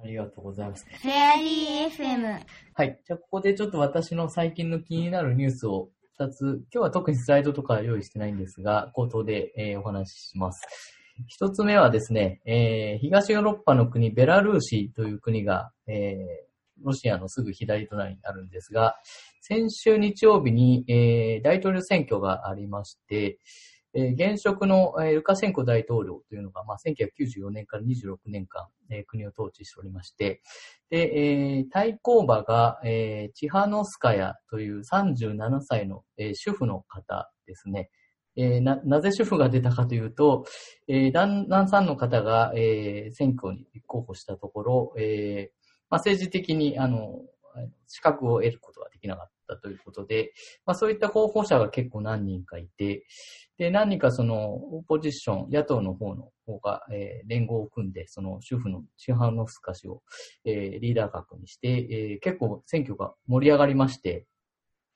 ありがとうございます。フェアリー FM。はい。じゃあ、ここでちょっと私の最近の気になるニュースを2つ、今日は特にスライドとか用意してないんですが、口頭で、えー、お話しします。一つ目はですね、えー、東ヨーロッパの国、ベラルーシという国が、えー、ロシアのすぐ左隣にあるんですが、先週日曜日に、えー、大統領選挙がありまして、えー、現職の、えー、ルカシェンコ大統領というのが、まあ、1994年から26年間、えー、国を統治しておりまして、で、えー、対抗馬が、えー、チハノスカヤという37歳の、えー、主婦の方ですね。えー、な、なぜ主婦が出たかというと、えー、旦那さんの方が、えー、選挙に立候補したところ、えー、まあ、政治的に、あの、資格を得ることができなかったということで、まあ、そういった候補者が結構何人かいて、で、何人かその、オポジション、野党の方の方が、えー、連合を組んで、その主婦のシハノフスカ氏を、えー、リーダー格にして、えー、結構選挙が盛り上がりまして、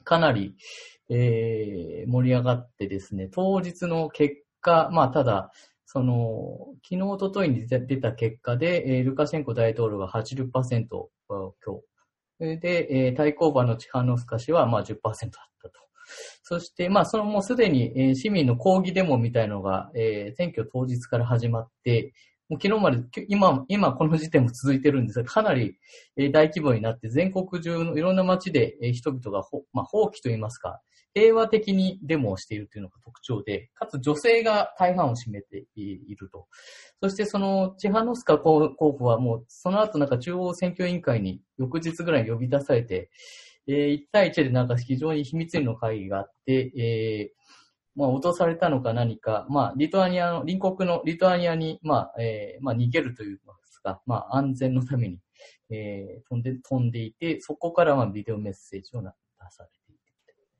かなり、えー、盛り上がってですね、当日の結果、まあ、ただ、その、昨日、おとといに出た結果で、えー、ルカシェンコ大統領が80%今日。で、えー、対抗馬のチハノフスカ氏はまあ10%だったと。そして、まあ、そのもうすでに、えー、市民の抗議デモみたいのが、えー、選挙当日から始まって、もう昨日まで、今、今この時点も続いてるんですが、かなり、大規模になって、全国中のいろんな街で、人々がほ、まあ、放棄といいますか、平和的にデモをしているというのが特徴で、かつ女性が大半を占めていると。そしてそのチハノスカ候補はもうその後なんか中央選挙委員会に翌日ぐらい呼び出されて、えー、1対1でなんか非常に秘密裏の会議があって、えー、まあ、脅されたのか何か、まあ、リトアニアの、隣国のリトアニアに、まあ、えー、まあ、逃げるというか、まあ、安全のために、えー、飛んで、飛んでいて、そこからまあ、ビデオメッセージを出されて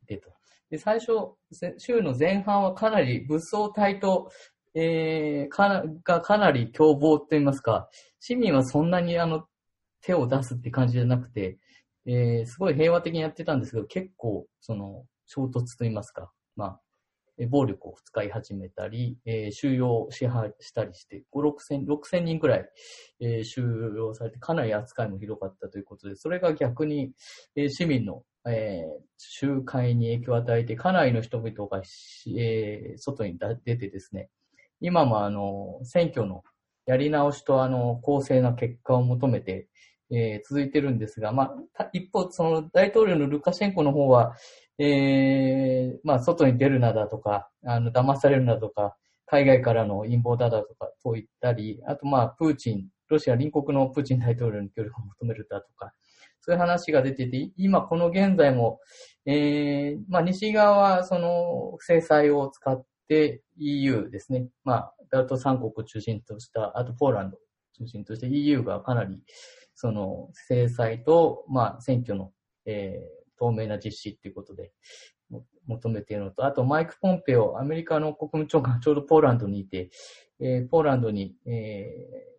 いて、と。で、最初、週の前半はかなり武装隊と、えー、かな、がかなり凶暴と言いますか、市民はそんなにあの、手を出すって感じじゃなくて、えーすごい平和的にやってたんですけど、結構、その、衝突といいますか、まあ、暴力を使い始めたり、えー収容しはしたりして、5、6千、6千人くらい、えー収容されて、かなり扱いもひどかったということで、それが逆に、えー市民の、えー集会に影響を与えて、かなりの人々が、えー外に出てですね、今もあの、選挙のやり直しとあの、公正な結果を求めて、えー続いてるんですが、まあ、一方、その大統領のルカシェンコの方は、えーまあ、外に出るなだとか、あの、騙されるなとか、海外からの陰謀だだとか、と言ったり、あとまあ、プーチン、ロシア隣国のプーチン大統領に協力を求めるだとか、そういう話が出てて、今この現在も、えー、まあ、西側はその制裁を使って EU ですね。まあ、ダルト三国を中心とした、あとポーランドを中心として EU がかなり、その制裁と、まあ、選挙の、えー透明な実施っていうことで求めているのと、あとマイク・ポンペオ、アメリカの国務長官、[LAUGHS] ちょうどポーランドにいて、えーポーランドに、え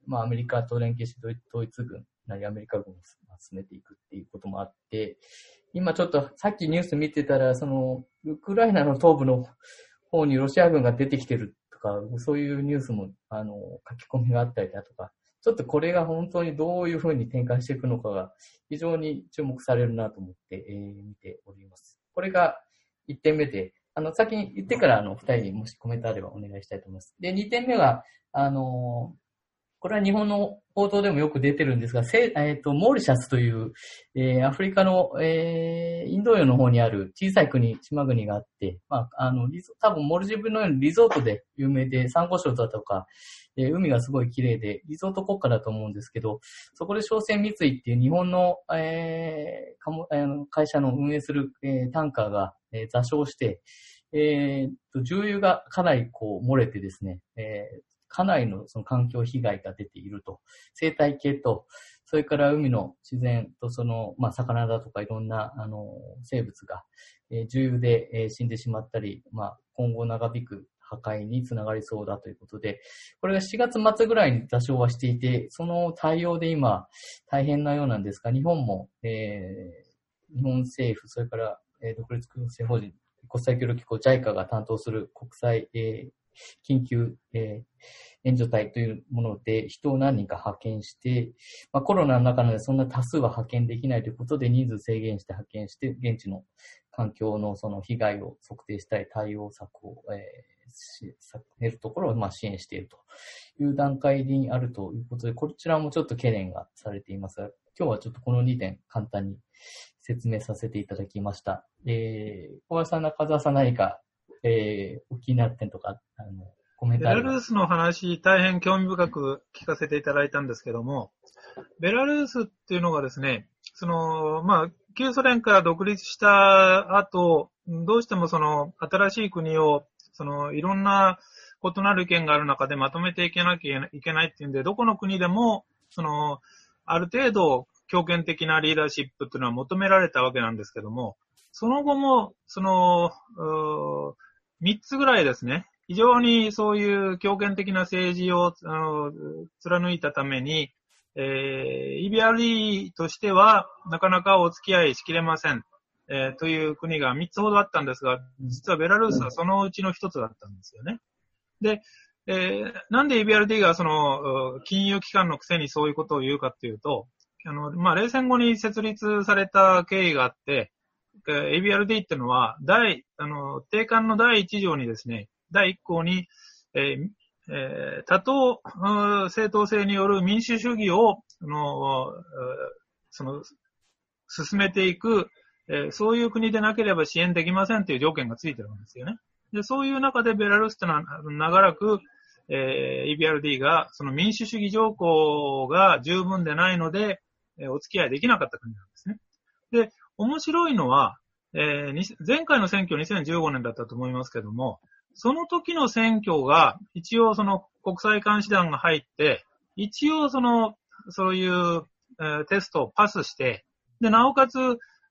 ーまあ、アメリカと連携して統一軍なりアメリカ軍を進めていくっていうこともあって、今ちょっとさっきニュース見てたら、その、ウクライナの東部の方にロシア軍が出てきてるとか、そういうニュースも、あの、書き込みがあったりだとか、ちょっとこれが本当にどういうふうに展開していくのかが非常に注目されるなと思って、えー見ております。これが1点目で、あの、先に言ってから、あの、2人にもしコメントあればお願いしたいと思います。で、2点目は、あのこれは日本の報道でもよく出てるんですが、えっ、と、モーリシャスという、えーアフリカの、えーインド洋の方にある小さい国、島国があって、まあ、あの、リゾ多分モルジブのようにリゾートで有名で、サンゴ礁だとか、えー海がすごい綺麗で、リゾート国家だと思うんですけど、そこで商船三井っていう日本の、えーかもあの会社の運営する、えータンカーが、えー座礁して、えーと、重油がかなりこう漏れてですね、えーかなりのその環境被害が出ていると。生態系と、それから海の自然とその、まあ、魚だとかいろんな、あの、生物が、えー重油で、えー死んでしまったり、まあ、今後長引く破壊につながりそうだということで、これが4月末ぐらいに座礁はしていて、その対応で今、大変なようなんですが、日本も、えー日本政府、それから、えー独立行政法人、国際協力機構 JICA が担当する国際、えー緊急、えー援助隊というもので人を何人か派遣して、まあ、コロナの中でそんな多数は派遣できないということで人数制限して派遣して、現地の環境のその被害を測定したり対応策を、えーしさ得るところをまあ支援しているという段階にあるということで、こちらもちょっと懸念がされていますが、今日はちょっとこの2点簡単に説明させていただきました。えー、小林さん、中澤さん何か、えー、お気になる点とか、あの、コメントあればラルースの話、大変興味深く聞かせていただいたんですけども、ベラルースっていうのがですね、その、まあ、旧ソ連から独立した後、どうしてもその、新しい国を、その、いろんな異なる意見がある中でまとめていけなきゃいけないっていうんで、どこの国でも、その、ある程度、強権的なリーダーシップっていうのは求められたわけなんですけども、その後も、その、うー三つぐらいですね、非常にそういう強権的な政治をあの貫いたために、えー、EBRD としてはなかなかお付き合いしきれません、えーという国が3つほどあったんですが、実はベラルースはそのうちの1つだったんですよね。で、えーなんで EBRD がそのう金融機関のくせにそういうことを言うかっていうと、あの、まあ、冷戦後に設立された経緯があって、え ABRD っていうのは、第、あの、定款の第1条にですね、第1項に、えーえー多党正当性による民主主義を、の、その、進めていく、えーそういう国でなければ支援できませんという条件がついてるんですよね。で、そういう中でベラルーシというのは長らく、えー EBRD がその民主主義条項が十分でないので、えーお付き合いできなかった国なんですね。で、面白いのは、えー前回の選挙2015年だったと思いますけども、その時の選挙が、一応その国際監視団が入って、一応その、そういう、えーテストをパスして、で、なおかつ、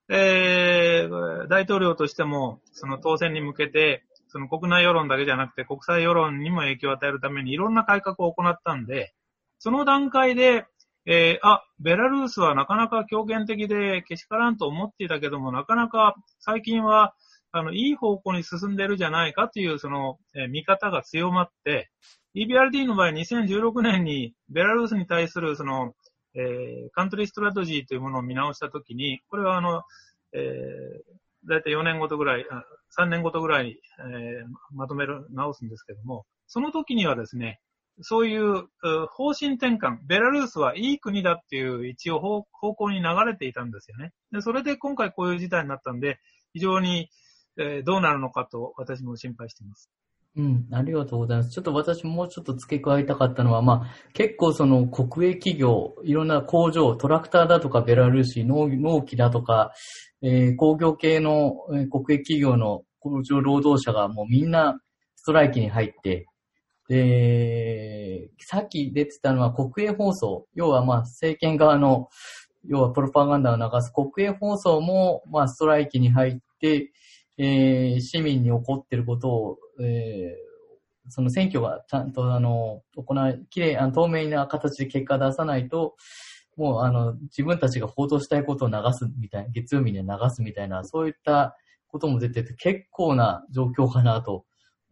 えー大統領としても、その当選に向けて、その国内世論だけじゃなくて国際世論にも影響を与えるためにいろんな改革を行ったんで、その段階で、えー、あ、ベラルーシはなかなか強権的でけしからんと思っていたけども、なかなか最近は、あの、いい方向に進んでるじゃないかという、その、えー、見方が強まって、EBRD の場合、2016年にベラルーシに対する、その、えー、カントリーストラテジーというものを見直したときに、これはあの、えー、だいたい4年ごとぐらい、3年ごとぐらい、えー、まとめる、直すんですけども、その時にはですね、そういう方針転換、ベラルーシはいい国だっていう一応方向に流れていたんですよね。でそれで今回こういう事態になったんで、非常に、えー、どうなるのかと私も心配しています。うん、ありがとうございます。ちょっと私もうちょっと付け加えたかったのは、まあ、結構その国営企業、いろんな工場、トラクターだとかベラルーシ、農農機だとか、えー、工業系の、え、国営企業の工場労働者がもうみんなストライキに入って、で、さっき出てたのは国営放送。要はまあ政権側の、要はプロパガンダを流す国営放送もまあストライキに入って、えー、市民に起こってることを、えー、その選挙がちゃんとあの、行い、きれい、あの透明な形で結果出さないと、もうあの、自分たちが報道したいことを流すみたいな、月曜日に流すみたいな、そういったことも出てて結構な状況かなと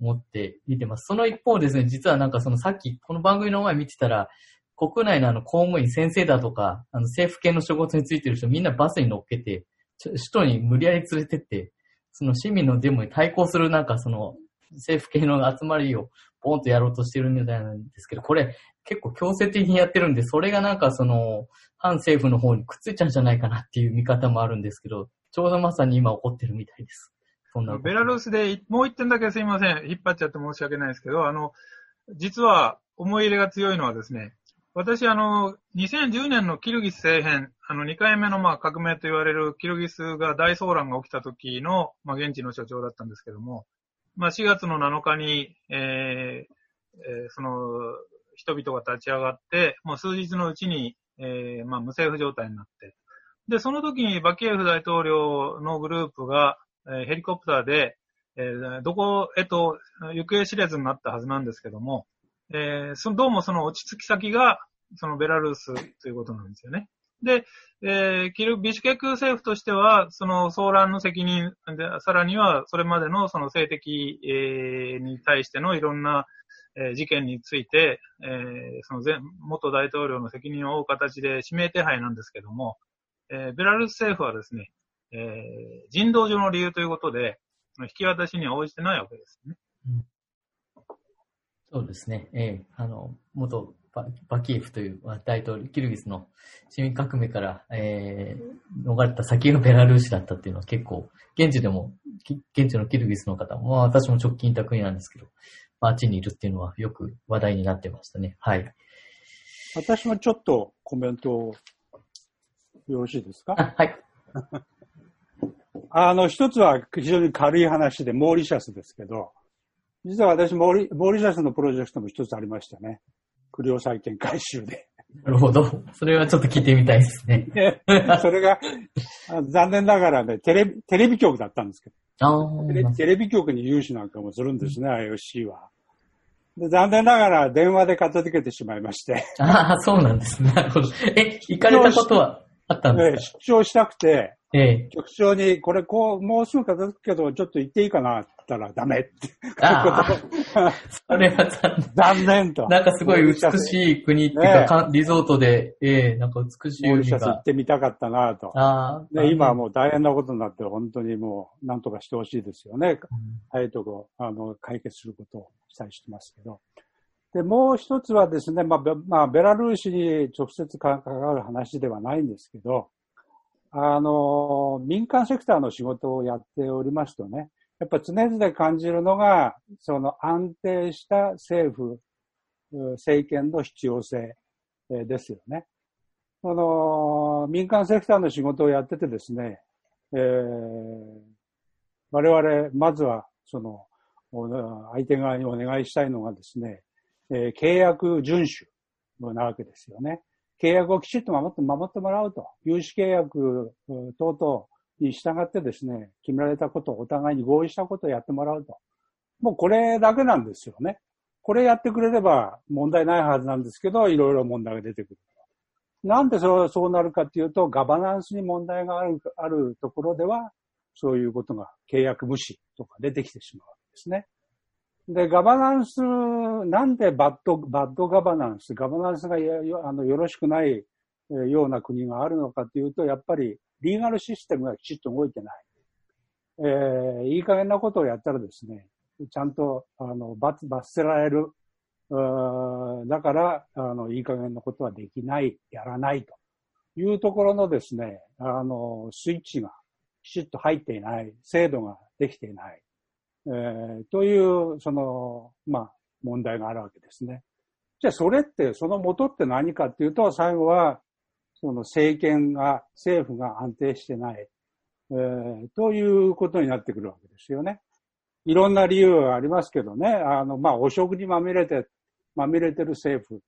思って見てます。その一方ですね、実はなんかそのさっきこの番組の前見てたら、国内のあの公務員先生だとか、あの政府系の仕事についてる人みんなバスに乗っけて、首都に無理やり連れてって、その市民のデモに対抗するなんかその政府系の集まりをポンとやろうとしてるみたいなんですけど、これ結構強制的にやってるんで、それがなんかその反政府の方にくっついちゃうんじゃないかなっていう見方もあるんですけど、ちょうどまさに今起こってるみたいです。そんな。ベラルーシで、もう一点だけすいません。引っ張っちゃって申し訳ないですけど、あの、実は思い入れが強いのはですね、私、あの、2010年のキルギス政変、あの、2回目のまあ革命と言われるキルギスが大騒乱が起きた時の、まあ、現地の所長だったんですけども、まあ、4月の7日に、えーえー、その、人々が立ち上がって、もう数日のうちに、えー、まあ、無政府状態になって、で、その時にバキエフ大統領のグループが、えヘリコプターで、え、どこへと行方知れずになったはずなんですけども、えー、そどうもその落ち着き先が、そのベラルースということなんですよね。で、えー、キル、ビシュケク政府としては、その騒乱の責任、さらにはそれまでのその性的、えー、に対してのいろんな、えー、事件について、えー、その前、元大統領の責任を負う形で指名手配なんですけども、えー、ベラルーシ政府はですね、えー、人道上の理由ということで、引き渡しには応じてないわけですね。うん、そうですね。えー、あの、元ババキエフという大統領、キルギスの市民革命から、えー、逃れた先がベラルーシだったっていうのは結構、現地でも、現地のキルギスの方も、まあ私も直近いた国なんですけど、まあ、あっちにいるっていうのはよく話題になってましたね。はい。私もちょっとコメントよろしいですか？はい。[LAUGHS] あの、一つは非常に軽い話で、モーリシャスですけど、実は私モーリ、モーリシャスのプロジェクトも一つありましたね。不良債権回収で。なるほど。それはちょっと聞いてみたいですね。[LAUGHS] それが、残念ながらね、テレビ、テレビ局だったんですけど。テレテレビ局に融資なんかもするんですね、 IFC は。で残念ながら電話で片付けてしまいまして。ああ、そうなんですね。なるほど。え、行かれたことはあったんですか、出張したくて、ええ。局長に、これこう、もうすぐ片付くけど、ちょっと行っていいかなって言ったらダメって。あ [LAUGHS] それは残念。残念と。なんかすごい美しい国っていうか、ね、リゾートで、ええなんか美しい海が。行ってみたかったなと。あね、今はもう大変なことになって、本当にもう、なんとかしてほしいですよね。うん、早いとこ、あの、解決することをしたりしてますけど。で、もう一つはですね、まあ、まあ、ベラルーシに直接関わる話ではないんですけど、あの、民間セクターの仕事をやっておりますとね、やっぱ常々感じるのが、その安定した政府、政権の必要性ですよね。その、民間セクターの仕事をやっててですね、えー、我々、まずは、その、相手側にお願いしたいのがですね、えー、契約遵守なわけですよね。契約をきちっと守って守ってもらうと。融資契約等々に従ってですね、決められたことをお互いに合意したことをやってもらうと。もうこれだけなんですよね。これやってくれれば問題ないはずなんですけど、いろいろ問題が出てくる。なんでそうそうなるかっていうと、ガバナンスに問題があるあるところでは、そういうことが契約無視とか出てきてしまうわけですね。で、ガバナンス、なんでバッド、バッドガバナンス、ガバナンスがよあのよろしくないような国があるのかというと、やっぱりリーガルシステムがきちっと動いてない。えー、いい加減なことをやったらですね、ちゃんと、あの、罰、罰せられる。だから、あの、いい加減なことはできない、やらないというところのですね、あの、スイッチがきちっと入っていない、制度ができていない、えー、という、その、まあ、問題があるわけですね。じゃあ、それって、その元って何かっていうと、最後は、その政権が、政府が安定してない、えー、ということになってくるわけですよね。いろんな理由がありますけどね、あの、まあ、汚職にまみれて、まみれてる政府、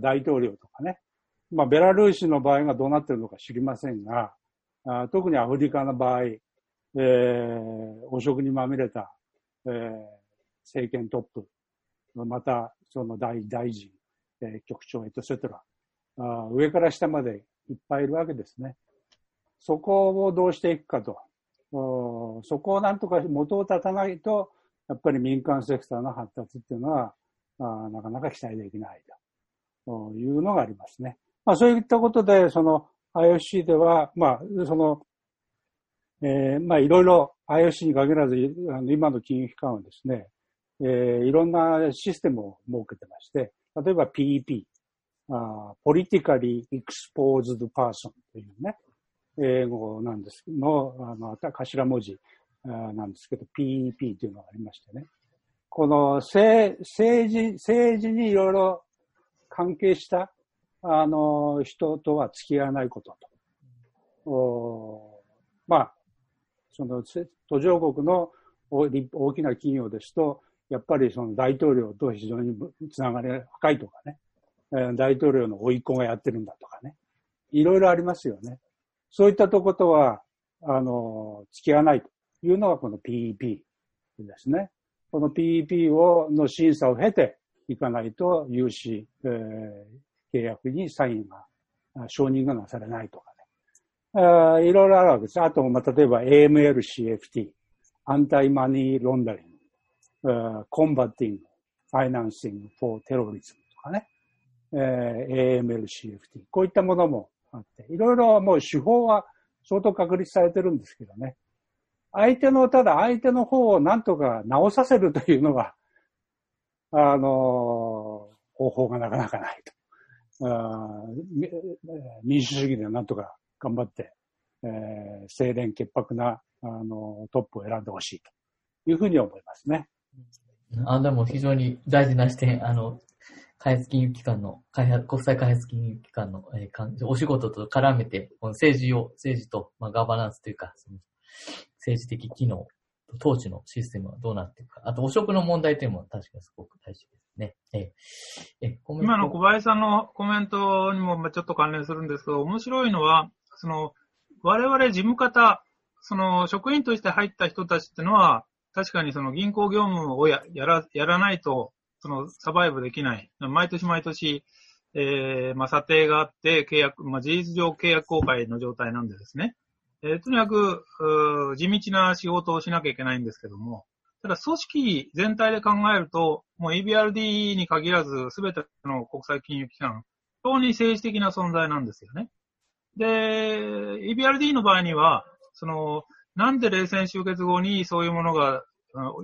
大統領とかね。まあ、ベラルーシの場合がどうなってるのか知りませんが、あ特にアフリカの場合、えー、汚職にまみれた、えー、政権トップ、また、その大大臣、えー、局長、エトセトラ、あ上から下までいっぱいいるわけですね。そこをどうしていくかと。そこをなんとか元を立たないと、やっぱり民間セクターの発達っていうのは、あなかなか期待できないというのがありますね。まあそういったことで、その IOC では、まあその、えー、まあいろいろ IOC に限らず、あの今の金融機関はですね、えー、いろんなシステムを設けてまして、例えば PEP、あ Politically Exposed Person というね、英語なんですの、あの、頭文字なんですけど、PEP というのがありましてね。この政治、政治にいろいろ関係した、あの、人とは付き合わないことと。おまあ、その、途上国の大きな企業ですと、やっぱりその大統領と非常につながりが深いとかね、大統領の甥いっ子がやってるんだとかね、いろいろありますよね。そういったとことは、あの、付き合わないというのがこの PEP ですね。この PEP を、の審査を経ていかないと、融資、えー、契約にサインが、承認がなされないとかね。いろいろあるわけです。あと、まあ、例えば AML-CFT、 Anti-Money Laundering、Combating、Financing、for Terrorism とかね。えー、AML-CFT。こういったものもあって、いろいろもう手法は相当確立されてるんですけどね。相手の、ただ相手の方をなんとか直させるというのが、あの、方法がなかなかないと。あ民主主義ではなんとか頑張って、えー、清廉潔白な、あの、トップを選んでほしいというふうに思いますね。あ、でも非常に大事な視点、あの、開発金融機関の、開発、国際開発金融機関の、えー、お仕事と絡めて、この政治を、政治と、まあ、ガバナンスというか、その政治的機能、統治のシステムはどうなっていくか。あと、汚職の問題というのも確かにすごく大事ですね。えー、えー、今の小林さんのコメントにもちょっと関連するんですけど、面白いのは、その、我々事務方、その職員として入った人たちってのは、確かにその銀行業務をややらやらないとそのサバイブできない。毎年毎年、えー、まあ、査定があって、契約、まあ、事実上契約公開の状態なんでですね。えー、とにかく、地道な仕事をしなきゃいけないんですけども、ただ組織全体で考えると、もう EBRD に限らず、すべての国際金融機関、非常に政治的な存在なんですよね。で、EBRD の場合には、その、なんで冷戦終結後にそういうものが、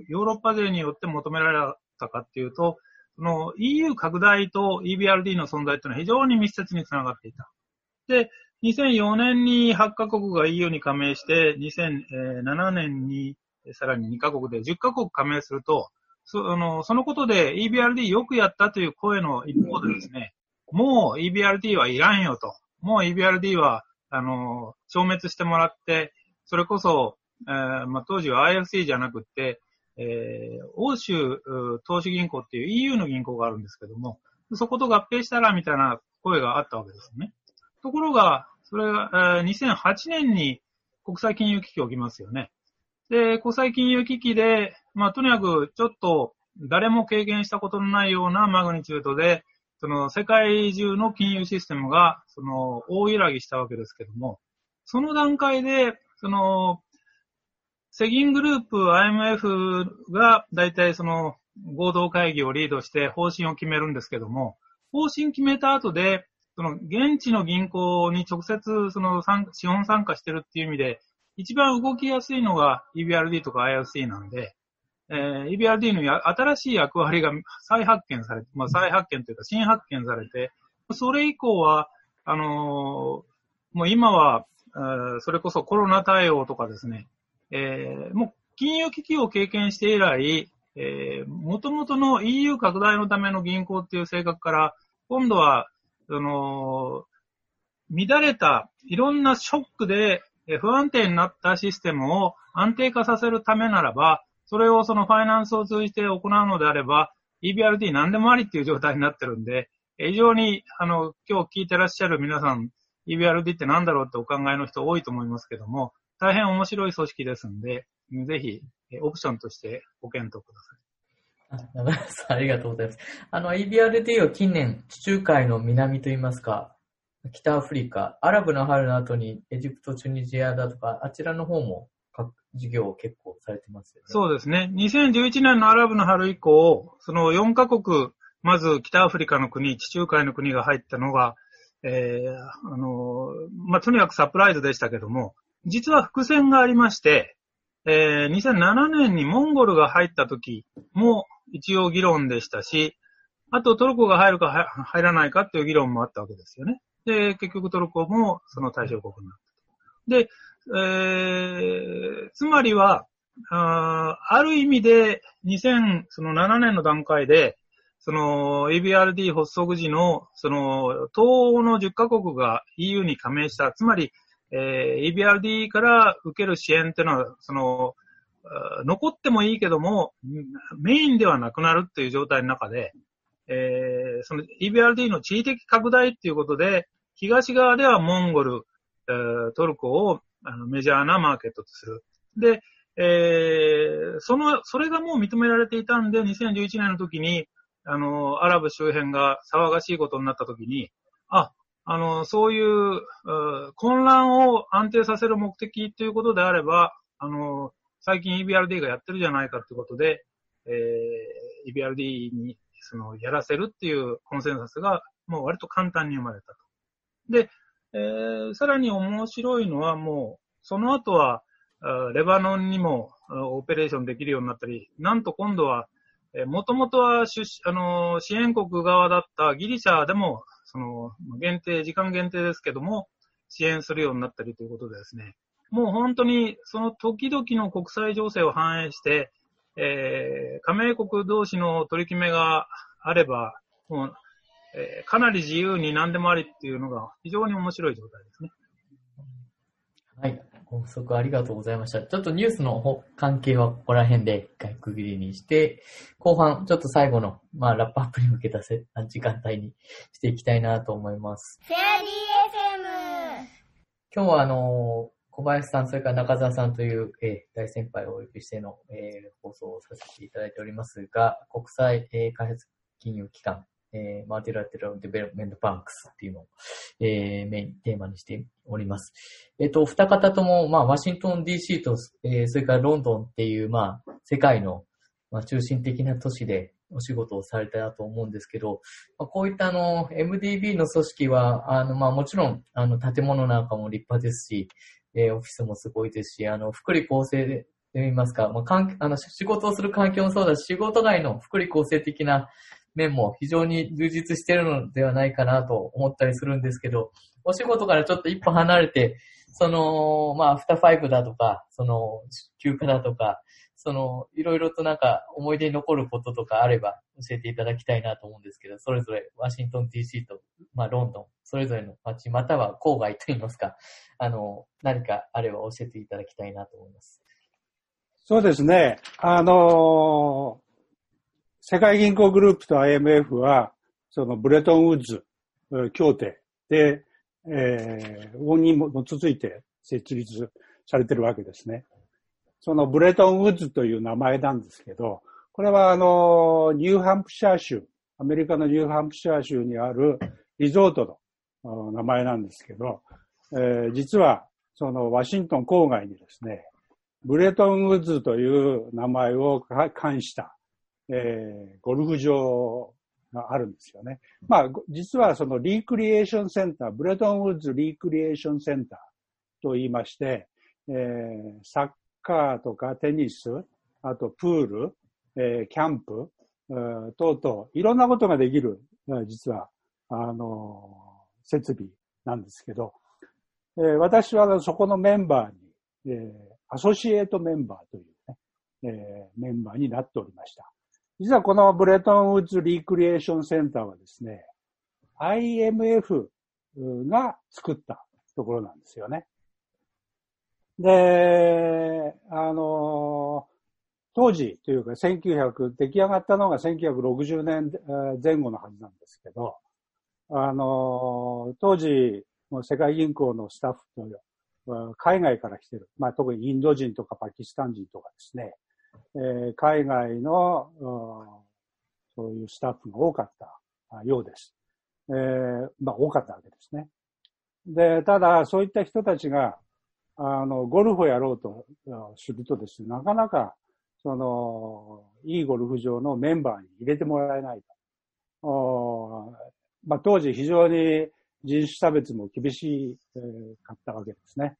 ヨーロッパ勢によって求められたかっていうと、その EU 拡大と EBRD の存在っていうのは非常に密接につながっていた。で、2004年に8カ国が EU に加盟して、2007年にさらに2カ国で10カ国加盟すると、そあのそのことで EBRD よくやったという声の一方でですね、もう EBRD はいらんよと。もう EBRD は、あの、消滅してもらって、それこそ、えーまあ、当時は IFC じゃなくて、えー、欧州投資銀行っていう EU の銀行があるんですけども、そこと合併したらみたいな声があったわけですね。ところが、それが、えー、2008年に国際金融危機起きますよね。で、国際金融危機で、まあ、とにかくちょっと誰も経験したことのないようなマグニチュードで、その世界中の金融システムが、その大揺らぎしたわけですけども、その段階で、その、世銀グループ IMF が大体その合同会議をリードして方針を決めるんですけども、方針決めた後で、その現地の銀行に直接その資本参加してるっていう意味で、一番動きやすいのが EBRD とか IFC なんで、えー、EBRD の新しい役割が再発見されて、まあ再発見というか新発見されて、それ以降は、あのー、もう今は、えー、それこそコロナ対応とかですね、えー、もう金融危機を経験して以来、えー、元々の EU 拡大のための銀行っていう性格から、今度は、その、乱れた、いろんなショックで不安定になったシステムを安定化させるためならば、それをそのファイナンスを通じて行うのであれば、EBRD 何でもありっていう状態になってるんで、非常に、あの、今日聞いてらっしゃる皆さん、EBRD って何だろうってお考えの人多いと思いますけども、大変面白い組織ですんで、ぜひ、オプションとしてご検討ください。あ長田さん、ありがとうございます。あの、EBRD は近年、地中海の南といいますか、北アフリカ、アラブの春の後にエジプト、チュニジアだとか、あちらの方も事業を結構されてますよね。そうですね。2011年のアラブの春以降、その4カ国、まず北アフリカの国、地中海の国が入ったのが、えー、あの、まあ、とにかくサプライズでしたけども、実は伏線がありまして、えー、2007年にモンゴルが入った時も一応議論でしたし、あとトルコが入るか入らないかっていう議論もあったわけですよね。で、結局トルコもその対象国になったで、えー、つまりは、あある意味で2007年の段階で、その EBRD 発足時の、その東欧の10カ国が EU に加盟した、つまり、えー、EBRD から受ける支援っていうのは、その、残ってもいいけども、メインではなくなるっていう状態の中で、えー、その EBRD の地位的拡大っていうことで、東側ではモンゴル、えー、トルコをあのメジャーなマーケットとする。で、えー、その、それがもう認められていたんで、2011年の時に、あの、アラブ周辺が騒がしいことになった時に、あ、あの、そういう、混乱を安定させる目的ということであれば、あの、最近 EBRD がやってるじゃないかということで、えー、EBRD に、その、やらせるっていうコンセンサスが、もう割と簡単に生まれたと。で、えー、さらに面白いのはもう、その後は、レバノンにもオペレーションできるようになったり、なんと今度は、もともとは出あの支援国側だったギリシャでも、その限定、時間限定ですけども、支援するようになったりということでですね、もう本当にその時々の国際情勢を反映して、えー、加盟国同士の取り決めがあれば、もうえー、かなり自由に何でもありっていうのが非常に面白い状態ですね。はい。ご補足ありがとうございました。ちょっとニュースの関係はここら辺で一回区切りにして、後半、ちょっと最後の、まあ、ラップアップに向けた時間帯にしていきたいなと思います。フェアリー FM! 今日はあの小林さん、それから中澤さんという、えー、大先輩をお呼びしての、えー、放送をさせていただいておりますが、国際、えー、開発金融機関、えー、 Multilateral Development Banks っていうのを、えー、メインテーマにしております。えっ、ー、と、二方とも、まあ、ワシントン DC と、えー、それからロンドンっていう、まあ、世界の、まあ、中心的な都市でお仕事をされたと思うんですけど、まあ、こういったあの、MDB の組織は、あの、まあ、もちろん、あの、建物なんかも立派ですし、えー、オフィスもすごいですし、あの、福利厚生で、と言いますか、まあ、かんあの仕事をする環境もそうだし、仕事外の福利厚生的な面も非常に充実してるのではないかなと思ったりするんですけど、お仕事からちょっと一歩離れて、その、まあ、アフターファイブだとか、その、休暇だとか、その、いろいろとなんか思い出に残ることとかあれば教えていただきたいなと思うんですけど、それぞれワシントン DC と、まあ、ロンドン、それぞれの街、または郊外といいますか、あの、何かあれば教えていただきたいなと思います。そうですね。あの世界銀行グループと IMF は、そのブレトンウッズ協定で、えー、に基づいて設立されてるわけですね。そのブレトンウッズという名前なんですけど、これはあの、ニューハンプシャー州アメリカのニューハンプシャー州にあるリゾートの名前なんですけど、えー、実はそのワシントン郊外にですね、ブレトンウッズという名前を冠した、えー、ゴルフ場があるんですよね。まあ、実はそのリークリエーションセンター、ブレトンウッズリークリエーションセンターと言いまして、えー、サッカーとかテニス、あとプール、えー、キャンプ、等々、いろんなことができる、実は、あの、設備なんですけど、えー、私はそこのメンバーに、えー、アソシエイトメンバーというね、えー、メンバーになっておりました。実はこのブレトンウッズリクリエーションセンターはですね、IMF が作ったところなんですよね。で、あの、当時というか1900、出来上がったのが1960年前後のはずなんですけど、あの、当時、世界銀行のスタッフと、海外から来てる、まあ特にインド人とかパキスタン人とかですね、えー、海外の、そういうスタッフが多かったようです。えー、まあ多かったわけですね。で、ただそういった人たちが、あの、ゴルフをやろうとするとですね、なかなか、その、いいゴルフ場のメンバーに入れてもらえないと。まあ、当時非常に人種差別も厳しかったわけですね。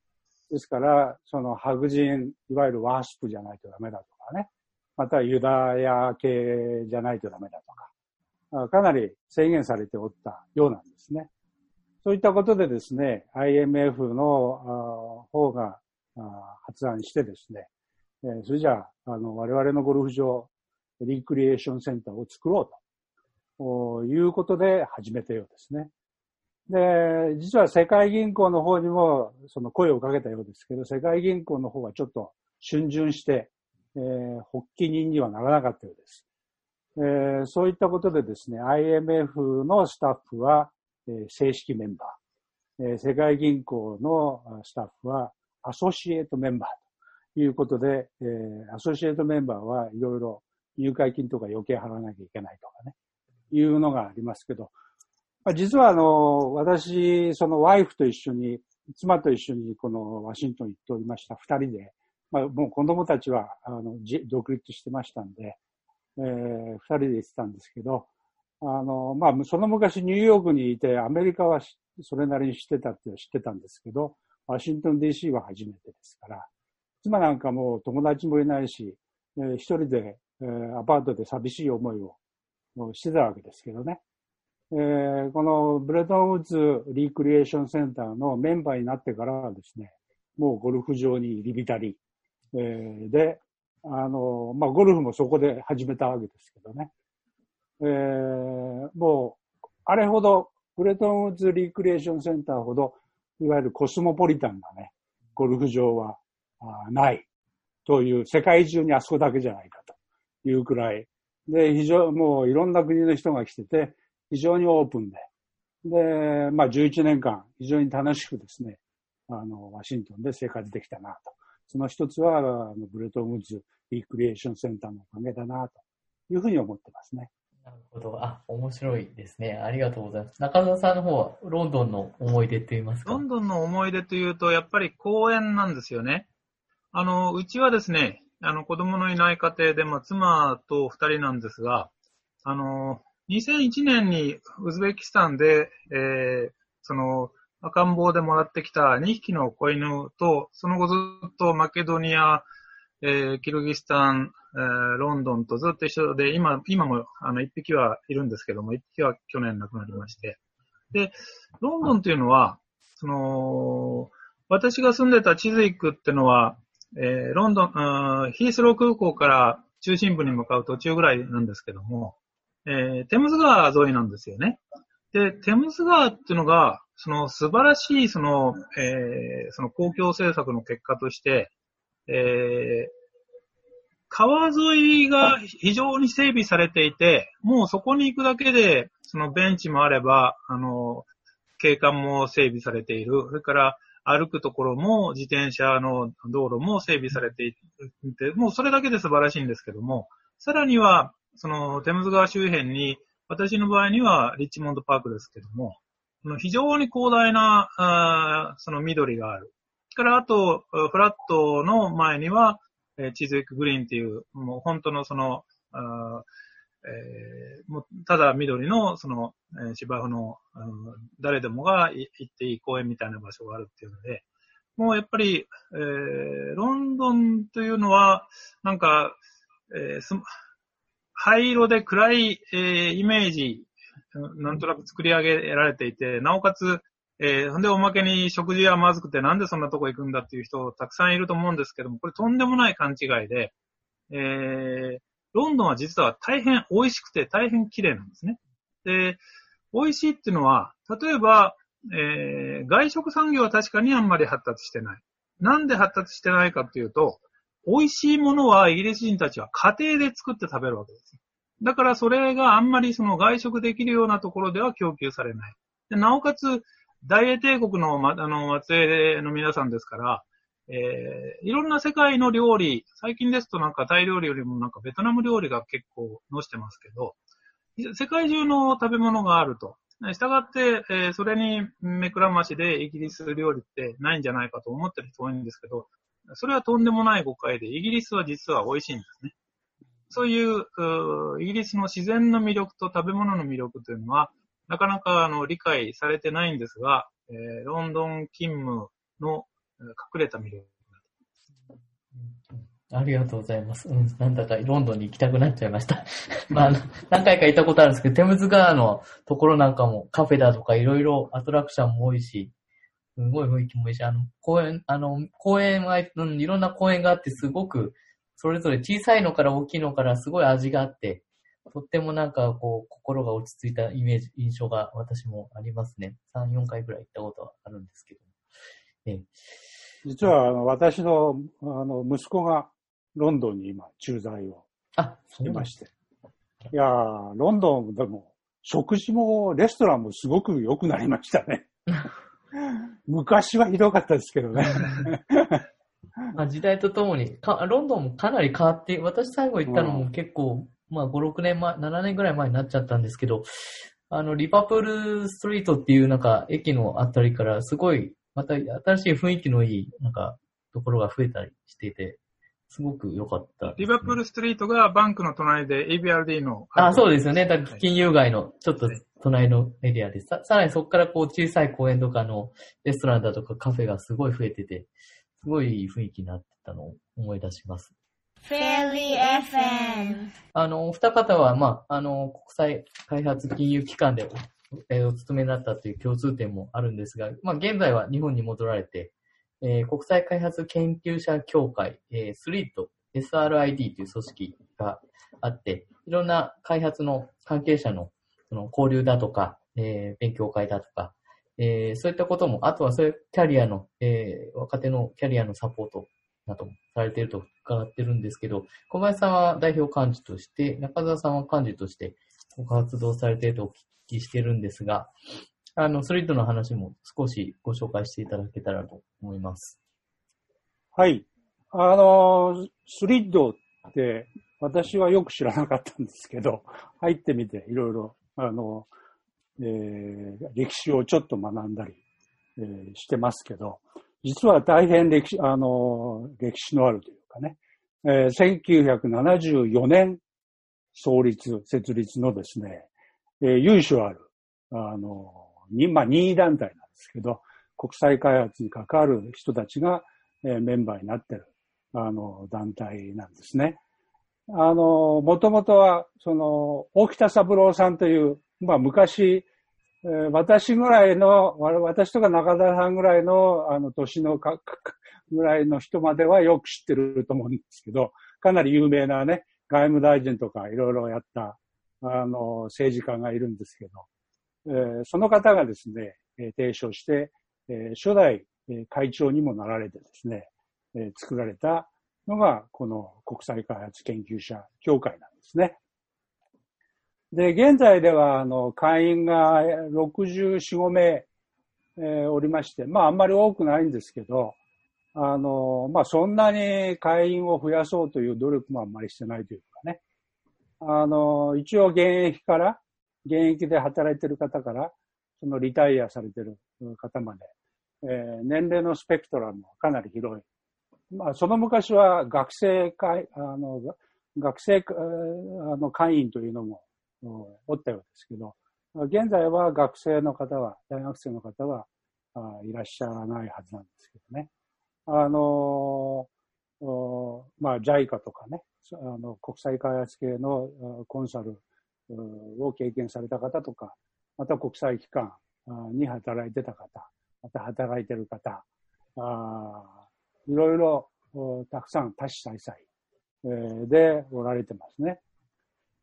ですから、その白人、いわゆるワースプじゃないとダメだとかね。またユダヤ系じゃないとダメだとか。かなり制限されておったようなんですね。そういったことでですね、IMF の方が発案してですね、それじゃあ、あの、我々のゴルフ場、リクリエーションセンターを作ろうということで始めたようですね。で、実は世界銀行の方にもその声をかけたようですけど、世界銀行の方はちょっと逡巡して、えー、発起人にはならなかったようです。えー、そういったことでですね、IMF のスタッフは、え正式メンバー、え世界銀行のスタッフはアソシエイトメンバーと。いうことで、えアソシエイトメンバーはいろいろ入会金とか余計払わなきゃいけないとかね、いうのがありますけど、まあ、実はあの、私、そのワイフと一緒に、妻と一緒にこのワシントン行っておりました二人で、まあ、もう子供たちはあの独立してましたんで、えー、二人で行ってたんですけど、あの、まあ、その昔ニューヨークにいて、アメリカはそれなりに知ってたって知ってたんですけど、ワシントン DC は初めてですから、妻なんかも友達もいないし、えー、一人で、えー、アパートで寂しい思いをしてたわけですけどね。えー、このブレトンウッズリクリエーションセンターのメンバーになってからはですね、もうゴルフ場に入り浸り、えー、で、あの、まあ、ゴルフもそこで始めたわけですけどね。えー、もう、あれほど、ブレトンウッズリクリエーションセンターほど、いわゆるコスモポリタンなね、ゴルフ場はあないという、世界中にあそこだけじゃないかというくらい。で、非常、もういろんな国の人が来てて、非常にオープンで。で、まあ11年間、非常に楽しくですね、あの、ワシントンで生活できたなと。その一つは、あのブレトンウッズリクリエーションセンターのおかげだなというふうに思ってますね。なるほど。あ、面白いですね。ありがとうございます。中澤さんの方は、ロンドンの思い出と言いますか？ロンドンの思い出というと、やっぱり公園なんですよね。あの、うちはですね、あの、子供のいない家庭で、まあ、妻と二人なんですが、あの、2001年にウズベキスタンで、えー、その、赤ん坊でもらってきた2匹の子犬と、その後ずっとマケドニア、えー、キルギスタン、えー、ロンドンとずっと一緒で、今、今もあの1匹はいるんですけども、1匹は去年亡くなりまして。で、ロンドンというのは、その、私が住んでたチズイクってのは、えー、ロンドン、ヒースロー空港から中心部に向かう途中ぐらいなんですけども、えー、テムズ川沿いなんですよね。で、テムズ川っていうのが、その素晴らしい、その、えー、その公共政策の結果として、えー、川沿いが非常に整備されていて、もうそこに行くだけで、そのベンチもあれば、あの、景観も整備されている。それから歩くところも自転車の道路も整備されていて、もうそれだけで素晴らしいんですけども、さらには、その、テムズ川周辺に、私の場合にはリッチモンドパークですけども、非常に広大な、あその緑がある。からあと、フラットの前には、えー、チーズウィックグリーンっていう、もう本当のその、あえー、もうただ緑のその、えー、芝生の、うん、誰でもが行っていい公園みたいな場所があるっていうので、もうやっぱり、えー、ロンドンというのは、なんか、えー、灰色で暗い、えー、イメージ、なんとなく作り上げられていて、なおかつ、えー、ほんでおまけに食事はまずくてなんでそんなとこ行くんだっていう人たくさんいると思うんですけども、これとんでもない勘違いで、えー、ロンドンは実は大変美味しくて大変綺麗なんですね。で、美味しいっていうのは、例えば、えー、外食産業は確かにあんまり発達してない。なんで発達してないかっていうと、美味しいものはイギリス人たちは家庭で作って食べるわけです。だからそれがあんまりその外食できるようなところでは供給されない。でなおかつ、大英帝国の、ま、あの、末裔の皆さんですから、えー、いろんな世界の料理、最近ですとなんかタイ料理よりもなんかベトナム料理が結構載してますけど、世界中の食べ物があると。したがって、えー、それに目くらましでイギリス料理ってないんじゃないかと思ってる人多いんですけど、それはとんでもない誤解で、イギリスは実は美味しいんですね。そういう、うイギリスの自然の魅力と食べ物の魅力というのは、なかなかあの理解されてないんですが、えー、ロンドン勤務の隠れた魅力。ありがとうございます。うん、なんだかロンドンに行きたくなっちゃいました。[LAUGHS] まあ、何回か行ったことあるんですけど、テムズ川のところなんかもカフェだとかいろいろアトラクションも多いし、すごい雰囲気もいいし、あの、公園、あの、公園は、うん、いろんな公園があってすごく、それぞれ小さいのから大きいのからすごい味があって、とってもなんかこう、心が落ち着いたイメージ、印象が私もありますね。3、4回ぐらい行ったことはあるんですけど。え実は、あの、私の、あの、息子がロンドンに今、駐在をしてまして。いやロンドンでも、食事もレストランもすごく良くなりましたね。[LAUGHS] 昔はひどかったですけどね。[LAUGHS] まあ時代とともにか、ロンドンもかなり変わって、私最後行ったのも結構、うん、まあ5、6年前、7年ぐらい前になっちゃったんですけど、あの、リバプールストリートっていうなんか駅のあたりからすごい、また新しい雰囲気のいい、なんか、ところが増えたりしていて、すごく良かった、ね、リバプールストリートがバンクの隣で ABRD の。あ、そうですよね。だ金融街のちょっと隣のエリアです。ささらにそこからこう小さい公園とかのレストランだとかカフェがすごい増えてて、すごい雰囲気になってたのを思い出します。フェリー FM。あの、お二方は、まあ、あの、国際開発金融機関でおお勤めになったという共通点もあるんですが、まあ、現在は日本に戻られて、えー、国際開発研究者協会、えー、SRID、SRID という組織があって、いろんな開発の関係者のその交流だとか、えー、勉強会だとか、えー、そういったことも、あとはそういうキャリアの、えー、若手のキャリアのサポートなどもされていると伺ってるんですけど、小林さんは代表幹事として、中澤さんは幹事としてご活動されているとお聞きしてるんですが、あの、スリッドの話も少しご紹介していただけたらと思います。はい。あの、スリッドって私はよく知らなかったんですけど、入ってみていろいろ、あの、えー、歴史をちょっと学んだり、えー、してますけど、実は大変歴史、あの、歴史のあるというかね、えー、1974年創立、設立のですね、えー、由緒ある、あの、に、まあ、任意団体なんですけど、国際開発に関わる人たちが、えー、メンバーになってる、あの、団体なんですね。あの、もともとは、その、大北三郎さんという、まあ、昔、えー、私ぐらいの、私とか中田さんぐらいの、あの、年のか、ぐらいの人まではよく知ってると思うんですけど、かなり有名なね、外務大臣とかいろいろやった、あの、政治家がいるんですけど、えー、その方がですね、えー、提唱して、えー、初代、会長にもなられてですね、え作られたのが、この国際開発研究者協会なんですね。で、現在では、あの、会員が64、5名、えー、おりまして、まあ、あんまり多くないんですけど、あの、まあ、そんなに会員を増やそうという努力もあんまりしてないというかね。あの、一応現役から、現役で働いてる方から、そのリタイアされてる方まで、えー年齢のスペクトラムはかなり広い。まあ、その昔は学生会、あの、学生、あの、会員というのも、おったようですけど、現在は学生の方は、大学生の方は、あいらっしゃらないはずなんですけどね。あのーまあ、JICA とかね、あの国際開発系のコンサルを経験された方とか、また国際機関に働いてた方、また働いてる方、あいろいろたくさん多種多彩、でおられてますね。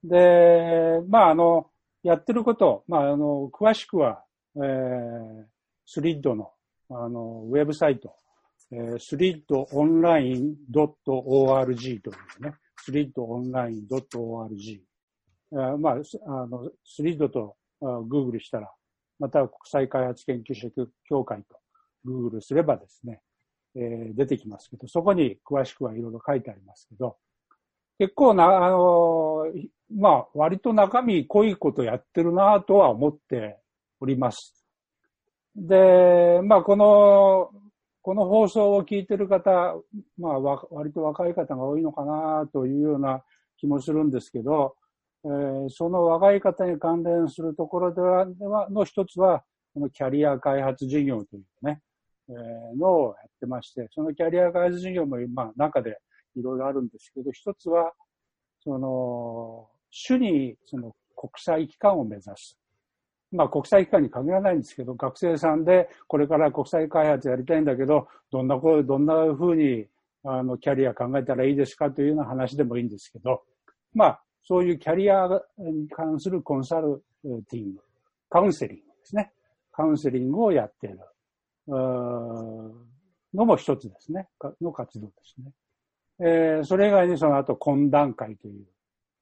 で、まあ、あの、やってること、まあ、あの、詳しくは、えー、スリッドの、あの、ウェブサイト、えー、slidonline.org というね、slidonline.org。えーまあ、あの、スリッドとあ Google したら、また国際開発研究者協会と Google すればですね、えー出てきますけど、そこに詳しくはいろいろ書いてありますけど、結構な、あの、まあ、割と中身濃いことやってるなとは思っております。で、まあ、この、この放送を聞いてる方、まあ、わ割と若い方が多いのかなというような気もするんですけど、えーその若い方に関連するところでは、ではの一つは、このキャリア開発事業というね、えーのをやってまして、そのキャリア開発事業も、まあ、中でいろいろあるんですけど、一つは、その、主にその国際機関を目指す。まあ国際機関に限らないんですけど、学生さんでこれから国際開発やりたいんだけど、どんなこどんな風にあのキャリア考えたらいいですかというような話でもいいんですけど、まあそういうキャリアに関するコンサルティング、カウンセリングですね。カウンセリングをやっているうーのも一つですね。の活動ですね。えーそれ以外にその後懇談会という、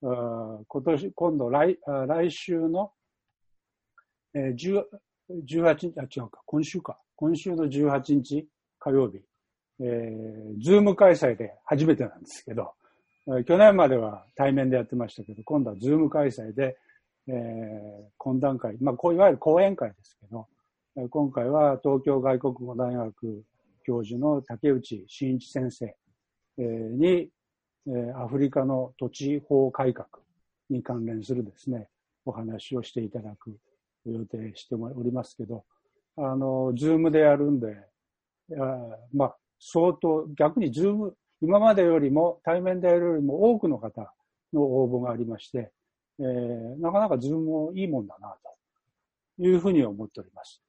う今年、今度来、来週の、えー18日、あ、違うか、今週か。今週の18日火曜日、えー、ズーム開催で初めてなんですけど、去年までは対面でやってましたけど、今度はズーム開催で、えー、懇談会、まあ、こういわゆる講演会ですけど、今回は東京外国語大学教授の武内進一先生に、えアフリカの土地法改革に関連するですね、お話をしていただく予定しておりますけど、あの、ズームでやるんで、あまあ、相当、逆にズーム、今までよりも、対面でやるよりも多くの方の応募がありまして、えーなかなかズームもいいもんだな、というふうに思っております。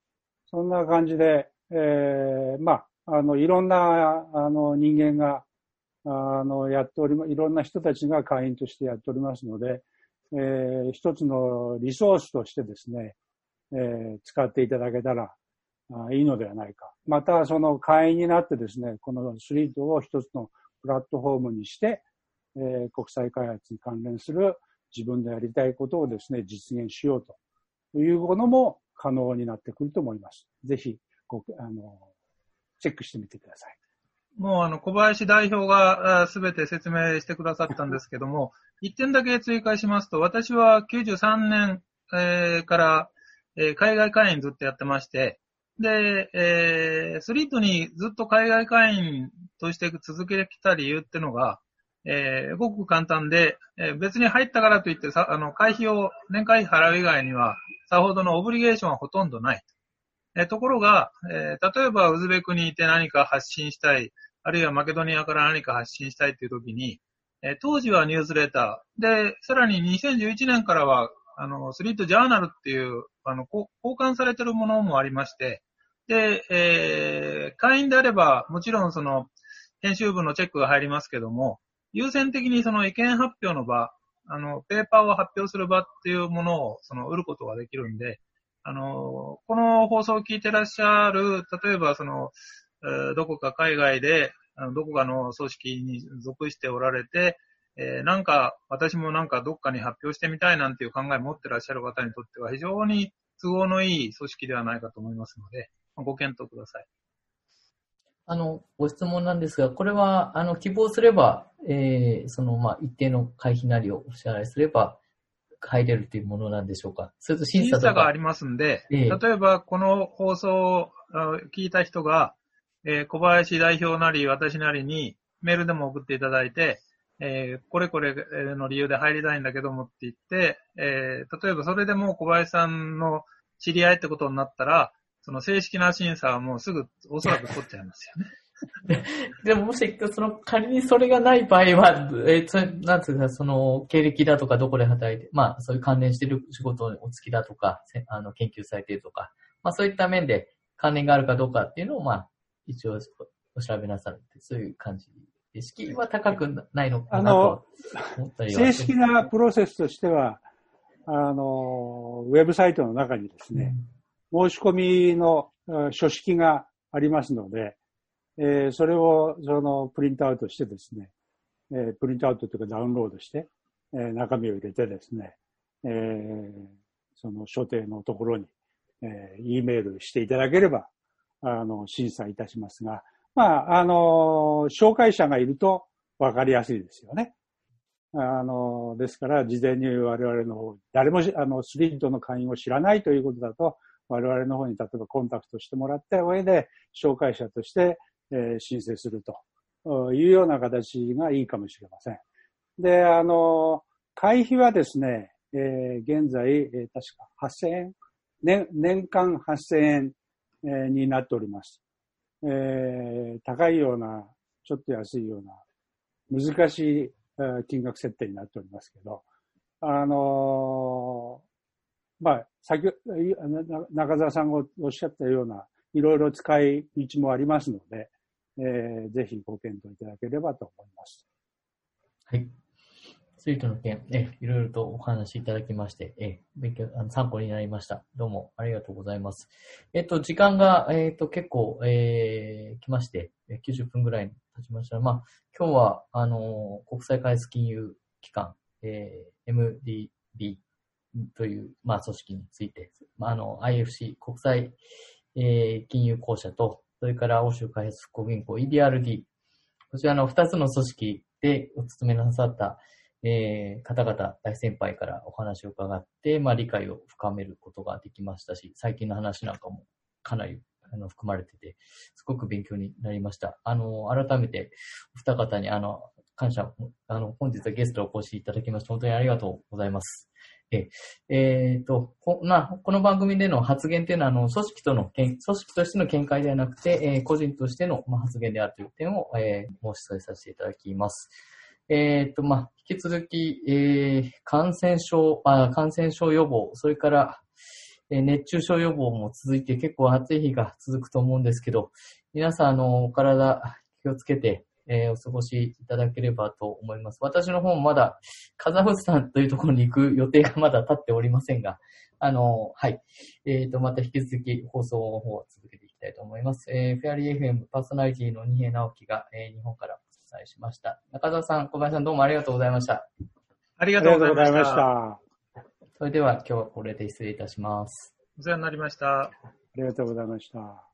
そんな感じで、えーまあ、あの、いろんな、あの、人間が、あの、やっておりま、いろんな人たちが会員としてやっておりますので、えー一つのリソースとしてですね、えー使っていただけたらあいいのではないか。また、その会員になってですね、このスリートを一つのプラットフォームにして、えー国際開発に関連する自分でやりたいことをですね、実現しようというものも可能になってくると思います。ぜひ、ご、あの、チェックしてみてください。もうあの、小林代表がすべて説明してくださったんですけども、[LAUGHS] 一点だけ追加しますと、私は93年、えーから、えー海外会員ずっとやってまして、で、えースリートにずっと海外会員として続けてきた理由ってのが、えーごく簡単で、えー別に入ったからといってさ、あの、会費を年会費払う以外には、さほどのオブリゲーションはほとんどない。えところが、え例えばウズベクにいて何か発信したい、あるいはマケドニアから何か発信したいという時に、え当時はニュースレター。で、さらに2011年からは、あの、スリートジャーナルっていう、あの、交換されてるものもありまして、で、えー会員であれば、もちろんその、編集部のチェックが入りますけども、優先的にその意見発表の場、あの、ペーパーを発表する場っていうものを、その、売ることができるんで、あの、この放送を聞いてらっしゃる、例えばその、えどこか海外で、あのどこかの組織に属しておられて、えーなんか、私もなんかどっかに発表してみたいなんていう考えを持ってらっしゃる方にとっては非常に都合のいい組織ではないかと思いますので、ご検討ください。あの、ご質問なんですが、これは、あの、希望すれば、えーその、まあ、一定の会費なりをお支払いすれば、入れるというものなんでしょうか？それと審審査とか。査がありますんで、ええ例えばこの放送をあ聞いた人が、えー小林代表なり私なりにメールでも送っていただいて、えーこれこれの理由で入りたいんだけどもって言って、えー例えばそれでもう小林さんの知り合いってことになったら、その正式な審査はもうすぐおそらく取っちゃいますよね。[LAUGHS] でももし、その、仮にそれがない場合は、えーそれなんつうか、その、経歴だとか、どこで働いて、まあ、そういう関連してる仕事お付きだとか、せあの、研究されているとか、まあ、そういった面で関連があるかどうかっていうのを、まあ、一応お調べなさるって、そういう感じで、敷居は高くないのかなと思ったりは。正式なプロセスとしては、あの、ウェブサイトの中にですね、申し込みのうん書式がありますので、えーそれをそのプリントアウトしてですね、えープリントアウトというかダウンロードして、えー中身を入れてですね、えーその所定のところに、えー、E メールしていただければ、あの、審査いたしますが、まあ、あの、紹介者がいると分かりやすいですよね。あの、ですから、事前に我々の方、誰もあの、スリッドの会員を知らないということだと、我々の方に例えばコンタクトしてもらった上で、紹介者として、え申請するというような形がいいかもしれません。で、あの、会費はですね、えー現在、えー確か8000円、年、年間8000円、えーになっております。えー高いような、ちょっと安いような、難しいえー金額設定になっておりますけど、あのーまあ、先、中澤さんがおっしゃったような、いろいろ使い道もありますので、えーぜひご検討いただければと思います。はい。ツイートの件、え、いろいろとお話しいただきまして、え、勉強、あの参考になりました。どうもありがとうございます。えっと、時間が、えっと、結構、えー、来まして、90分ぐらい経ちました。まあ、今日は、あの、国際開発金融機関、えー、MDB という、まあ、組織について、まあ、あの、IFC、国際、えー、金融公社と、それから欧州開発復興銀行 EBRD、こちらの2つの組織でお勤めなさった、えー方々、大先輩からお話を伺って、まあ、理解を深めることができましたし、最近の話なんかもかなりあの含まれてて、すごく勉強になりました。あの、改めて、お二方に、あの、感謝、あの、本日はゲストをお越しいただきまして、本当にありがとうございます。え、えーと、こなこの番組での発言というのは、あの、組織との、組織としての見解ではなくて、えー個人としての、まあ、発言であるという点を、えー申し添えさせていただきます。えっ、と、まあ、引き続き、えー感染症あ、感染症予防、それから、え熱中症予防も続いて結構暑い日が続くと思うんですけど、皆さん、あの、お体気をつけて、えーお過ごしいただければと思います。私の方もまだカザフスタンというところに行く予定がまだ立っておりませんが、あの、はい。えっ、と、また引き続き放送の方を続けていきたいと思います。えーフェアリー FM パーソナリティの二平直樹が、えー日本からお伝えしました。中澤さん、小林さんどうもありがとうございました。ありがとうございまし。た。それでは今日はこれで失礼いたします。お世話になりました。ありがとうございました。